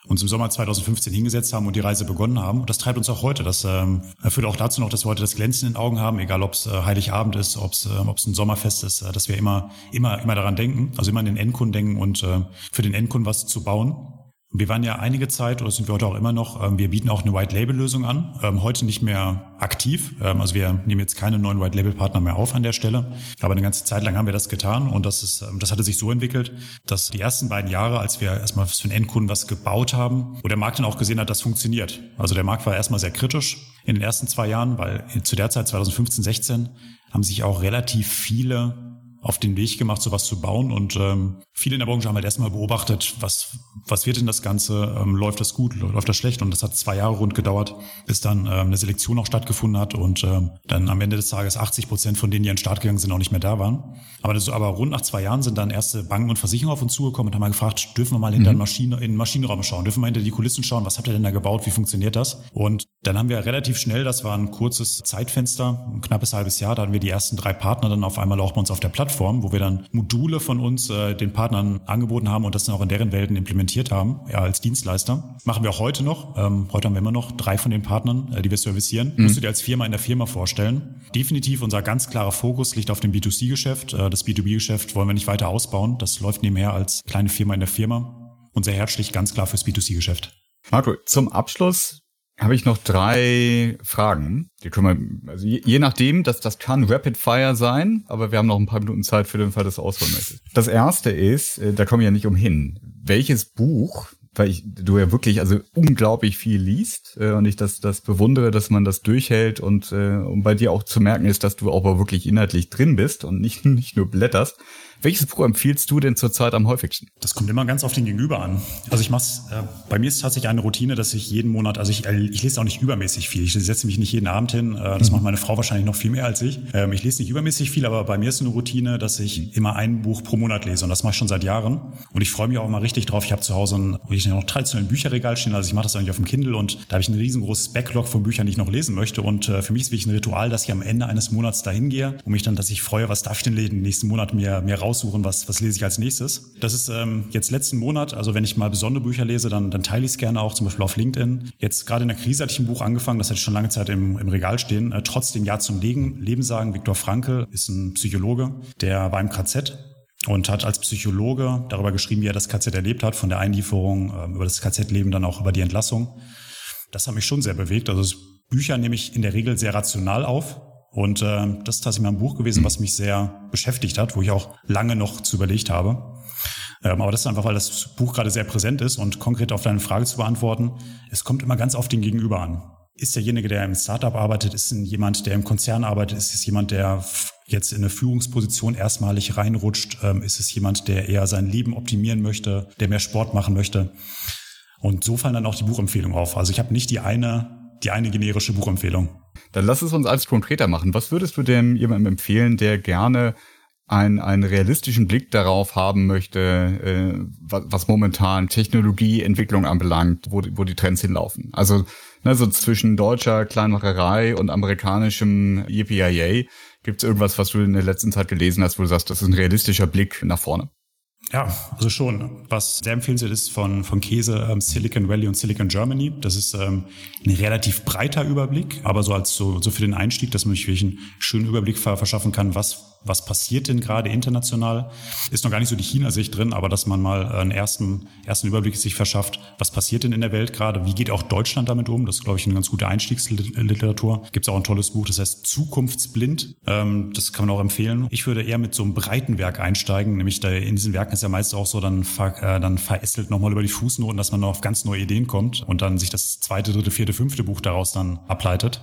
uns im Sommer 2015 hingesetzt haben und die Reise begonnen haben. Und das treibt uns auch heute. Das ähm, führt auch dazu noch, dass wir heute das Glänzen in den Augen haben, egal ob es äh, Heiligabend ist, ob es äh, ob's ein Sommerfest ist, äh, dass wir immer, immer, immer daran denken, also immer an den Endkunden denken und äh, für den Endkunden was zu bauen. Wir waren ja einige Zeit, oder sind wir heute auch immer noch, ähm, wir bieten auch eine White-Label-Lösung an. Ähm, heute nicht mehr aktiv. Ähm, also wir nehmen jetzt keine neuen White-Label-Partner mehr auf an der Stelle. Aber eine ganze Zeit lang haben wir das getan und das ist, das hatte sich so entwickelt, dass die ersten beiden Jahre, als wir erstmal für den Endkunden was gebaut haben, wo der Markt dann auch gesehen hat, das funktioniert. Also der Markt war erstmal sehr kritisch in den ersten zwei Jahren, weil zu der Zeit 2015, 16 haben sich auch relativ viele auf den Weg gemacht, sowas zu bauen. Und ähm, viele in der Branche haben halt erstmal beobachtet, was, was wird denn das Ganze, ähm, läuft das gut, läuft das schlecht? Und das hat zwei Jahre rund gedauert, bis dann ähm, eine Selektion auch stattgefunden hat und ähm, dann am Ende des Tages 80 Prozent von denen, die an den Start gegangen sind, auch nicht mehr da waren. Aber, das, aber rund nach zwei Jahren sind dann erste Banken und Versicherungen auf uns zugekommen und haben mal gefragt, dürfen wir mal hinter mhm. Maschine, in den Maschinenraum schauen, dürfen wir hinter die Kulissen schauen, was habt ihr denn da gebaut, wie funktioniert das? Und dann haben wir relativ schnell, das war ein kurzes Zeitfenster, ein knappes halbes Jahr, da hatten wir die ersten drei Partner dann auf einmal auch bei uns auf der Plattform Plattform, wo wir dann Module von uns äh, den Partnern angeboten haben und das dann auch in deren Welten implementiert haben, ja, als Dienstleister. Machen wir auch heute noch. Ähm, heute haben wir immer noch drei von den Partnern, äh, die wir servicieren. Mhm. Musst du dir als Firma in der Firma vorstellen. Definitiv unser ganz klarer Fokus liegt auf dem B2C-Geschäft. Äh, das B2B-Geschäft wollen wir nicht weiter ausbauen. Das läuft nebenher als kleine Firma in der Firma. Unser Herz schlicht ganz klar fürs B2C-Geschäft. Marco, zum Abschluss habe ich noch drei Fragen. Die können wir, also je, je nachdem, dass das kann Rapid Fire sein, aber wir haben noch ein paar Minuten Zeit für den Fall, dass du ausholen möchtest. Das erste ist, äh, da komme ich ja nicht umhin. Welches Buch weil ich, du ja wirklich also unglaublich viel liest äh, und ich das, das bewundere, dass man das durchhält und, äh, und bei dir auch zu merken ist, dass du auch wirklich inhaltlich drin bist und nicht, nicht nur blätterst. Welches Buch empfiehlst du denn zurzeit am häufigsten? Das kommt immer ganz auf den Gegenüber an. Also ich mach's, äh, bei mir ist tatsächlich eine Routine, dass ich jeden Monat, also ich, äh, ich lese auch nicht übermäßig viel. Ich setze mich nicht jeden Abend hin. Äh, das mhm. macht meine Frau wahrscheinlich noch viel mehr als ich. Ähm, ich lese nicht übermäßig viel, aber bei mir ist eine Routine, dass ich immer ein Buch pro Monat lese und das mache ich schon seit Jahren. Und ich freue mich auch mal richtig drauf. Ich habe zu Hause ein, ich noch traditionell ein Bücherregal stehen, also ich mache das eigentlich auf dem Kindle und da habe ich ein riesengroßes Backlog von Büchern, die ich noch lesen möchte. Und äh, für mich ist es wirklich ein Ritual, dass ich am Ende eines Monats dahin gehe und mich dann, dass ich freue, was darf ich denn den nächsten Monat mir, mir raussuchen, was, was lese ich als nächstes. Das ist ähm, jetzt letzten Monat, also wenn ich mal besondere Bücher lese, dann, dann teile ich es gerne auch, zum Beispiel auf LinkedIn. Jetzt gerade in der Krise hatte ich ein Buch angefangen, das hatte ich schon lange Zeit im, im Regal stehen. Äh, trotzdem Ja zum Leben, Leben sagen. Viktor Frankl ist ein Psychologe, der war im KZ und hat als Psychologe darüber geschrieben, wie er das KZ erlebt hat, von der Einlieferung äh, über das KZ-Leben, dann auch über die Entlassung. Das hat mich schon sehr bewegt. Also Bücher nehme ich in der Regel sehr rational auf und äh, das ist tatsächlich mal ein Buch gewesen, was mich sehr beschäftigt hat, wo ich auch lange noch zu überlegt habe. Ähm, aber das ist einfach, weil das Buch gerade sehr präsent ist und konkret auf deine Frage zu beantworten. Es kommt immer ganz auf den Gegenüber an. Ist derjenige, der im Startup arbeitet, ist jemand, der im Konzern arbeitet, ist es jemand, der jetzt in eine Führungsposition erstmalig reinrutscht, ähm, ist es jemand, der eher sein Leben optimieren möchte, der mehr Sport machen möchte. Und so fallen dann auch die Buchempfehlungen auf. Also ich habe nicht die eine, die eine generische Buchempfehlung. Dann lass es uns als konkreter machen. Was würdest du denn jemandem empfehlen, der gerne ein, einen realistischen Blick darauf haben möchte, äh, was, was momentan Technologieentwicklung anbelangt, wo, wo die Trends hinlaufen? Also ne, so zwischen deutscher Kleinmacherei und amerikanischem EPIA. Gibt es irgendwas, was du in der letzten Zeit gelesen hast, wo du sagst, das ist ein realistischer Blick nach vorne? Ja, also schon. Was sehr empfehlenswert ist von, von Käse ähm, Silicon Valley und Silicon Germany. Das ist ähm, ein relativ breiter Überblick, aber so als so, so für den Einstieg, dass man sich wirklich einen schönen Überblick verschaffen kann, was was passiert denn gerade international? Ist noch gar nicht so die China-Sicht drin, aber dass man mal einen ersten, ersten Überblick sich verschafft, was passiert denn in der Welt gerade? Wie geht auch Deutschland damit um? Das ist, glaube ich, eine ganz gute Einstiegsliteratur. Gibt es auch ein tolles Buch, das heißt Zukunftsblind. Ähm, das kann man auch empfehlen. Ich würde eher mit so einem breiten Werk einsteigen, nämlich da in diesen Werken ist ja meist auch so, dann, ver, äh, dann verästelt nochmal über die Fußnoten, dass man noch auf ganz neue Ideen kommt und dann sich das zweite, dritte, vierte, fünfte Buch daraus dann ableitet.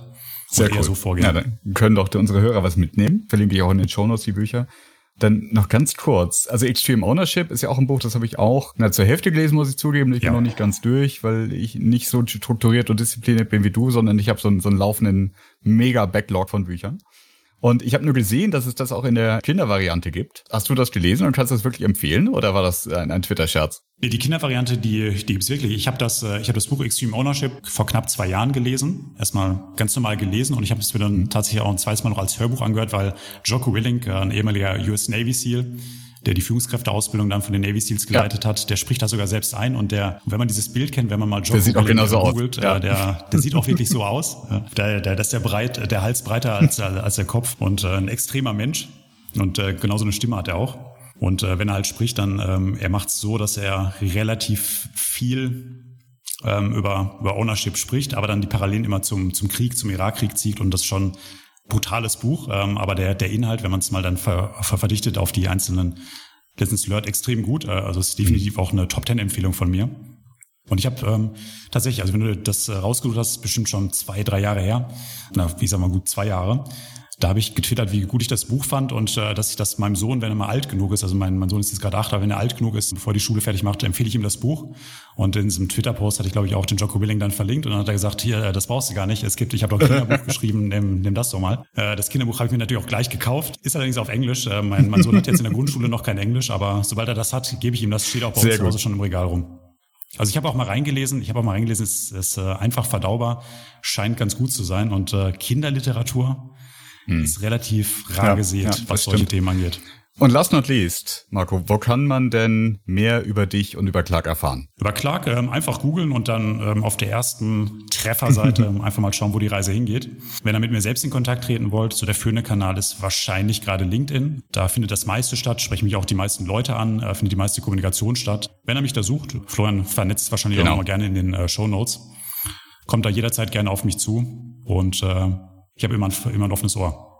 Sehr cool. so vorgehen. Ja, dann können doch unsere Hörer was mitnehmen. Verlinke ich auch in den Shownotes die Bücher. Dann noch ganz kurz. Also Extreme Ownership ist ja auch ein Buch, das habe ich auch na, zur Hälfte gelesen, muss ich zugeben. Ich bin ja. noch nicht ganz durch, weil ich nicht so strukturiert und diszipliniert bin wie du, sondern ich habe so, so einen laufenden Mega-Backlog von Büchern. Und ich habe nur gesehen, dass es das auch in der Kindervariante gibt. Hast du das gelesen und kannst das wirklich empfehlen oder war das ein, ein Twitter-Scherz? Nee, die Kindervariante, die, die gibt's wirklich. Ich habe das, äh, ich habe das Buch Extreme Ownership vor knapp zwei Jahren gelesen. Erstmal ganz normal gelesen und ich habe es mir dann tatsächlich auch ein zweites Mal noch als Hörbuch angehört, weil Jocko Willink, ein ehemaliger US Navy SEAL, der die Führungskräfteausbildung dann von den Navy Seals geleitet ja. hat, der spricht da sogar selbst ein und der, wenn man dieses Bild kennt, wenn man mal Job der sieht auch genauso googelt, aus. Ja. Äh, der, der sieht auch wirklich so aus. Der, der, das ist der breit, der Hals breiter als, als der Kopf und äh, ein extremer Mensch und äh, genauso eine Stimme hat er auch. Und äh, wenn er halt spricht, dann ähm, er macht es so, dass er relativ viel ähm, über, über Ownership spricht, aber dann die Parallelen immer zum, zum Krieg, zum Irakkrieg zieht und das schon brutales Buch, ähm, aber der, der Inhalt, wenn man es mal dann ver, ver, verdichtet auf die einzelnen Lessons Learned, extrem gut. Äh, also es ist definitiv auch eine Top-10-Empfehlung von mir. Und ich habe ähm, tatsächlich, also wenn du das äh, rausgesucht hast, bestimmt schon zwei, drei Jahre her, na, wie sag mal gut zwei Jahre, da habe ich getwittert, wie gut ich das Buch fand und äh, dass ich das meinem Sohn, wenn er mal alt genug ist, also mein, mein Sohn ist jetzt gerade acht, aber wenn er alt genug ist, bevor die Schule fertig macht, empfehle ich ihm das Buch. Und in diesem Twitter-Post hatte ich, glaube ich, auch den Jocko Willing dann verlinkt und dann hat er gesagt, hier, äh, das brauchst du gar nicht. Es gibt, ich habe doch ein Kinderbuch geschrieben, nimm, nimm das doch mal. Äh, das Kinderbuch habe ich mir natürlich auch gleich gekauft, ist allerdings auf Englisch. Äh, mein, mein Sohn hat jetzt in der Grundschule noch kein Englisch, aber sobald er das hat, gebe ich ihm das, steht auch bei uns zu Hause schon im Regal rum. Also ich habe auch mal reingelesen, ich habe auch mal reingelesen, es ist, ist äh, einfach verdaubar, scheint ganz gut zu sein und äh, Kinderliteratur hm. ist relativ rar ja, gesät, ja, was solche Themen angeht. Und last not least, Marco, wo kann man denn mehr über dich und über Clark erfahren? Über Clark ähm, einfach googeln und dann ähm, auf der ersten Trefferseite ähm, einfach mal schauen, wo die Reise hingeht. Wenn ihr mit mir selbst in Kontakt treten wollt, so der führende Kanal ist wahrscheinlich gerade LinkedIn. Da findet das meiste statt, sprechen mich auch die meisten Leute an, äh, findet die meiste Kommunikation statt. Wenn er mich da sucht, Florian vernetzt wahrscheinlich genau. auch mal gerne in den äh, Show Notes, kommt da jederzeit gerne auf mich zu und äh, ich habe immer, immer ein offenes Ohr.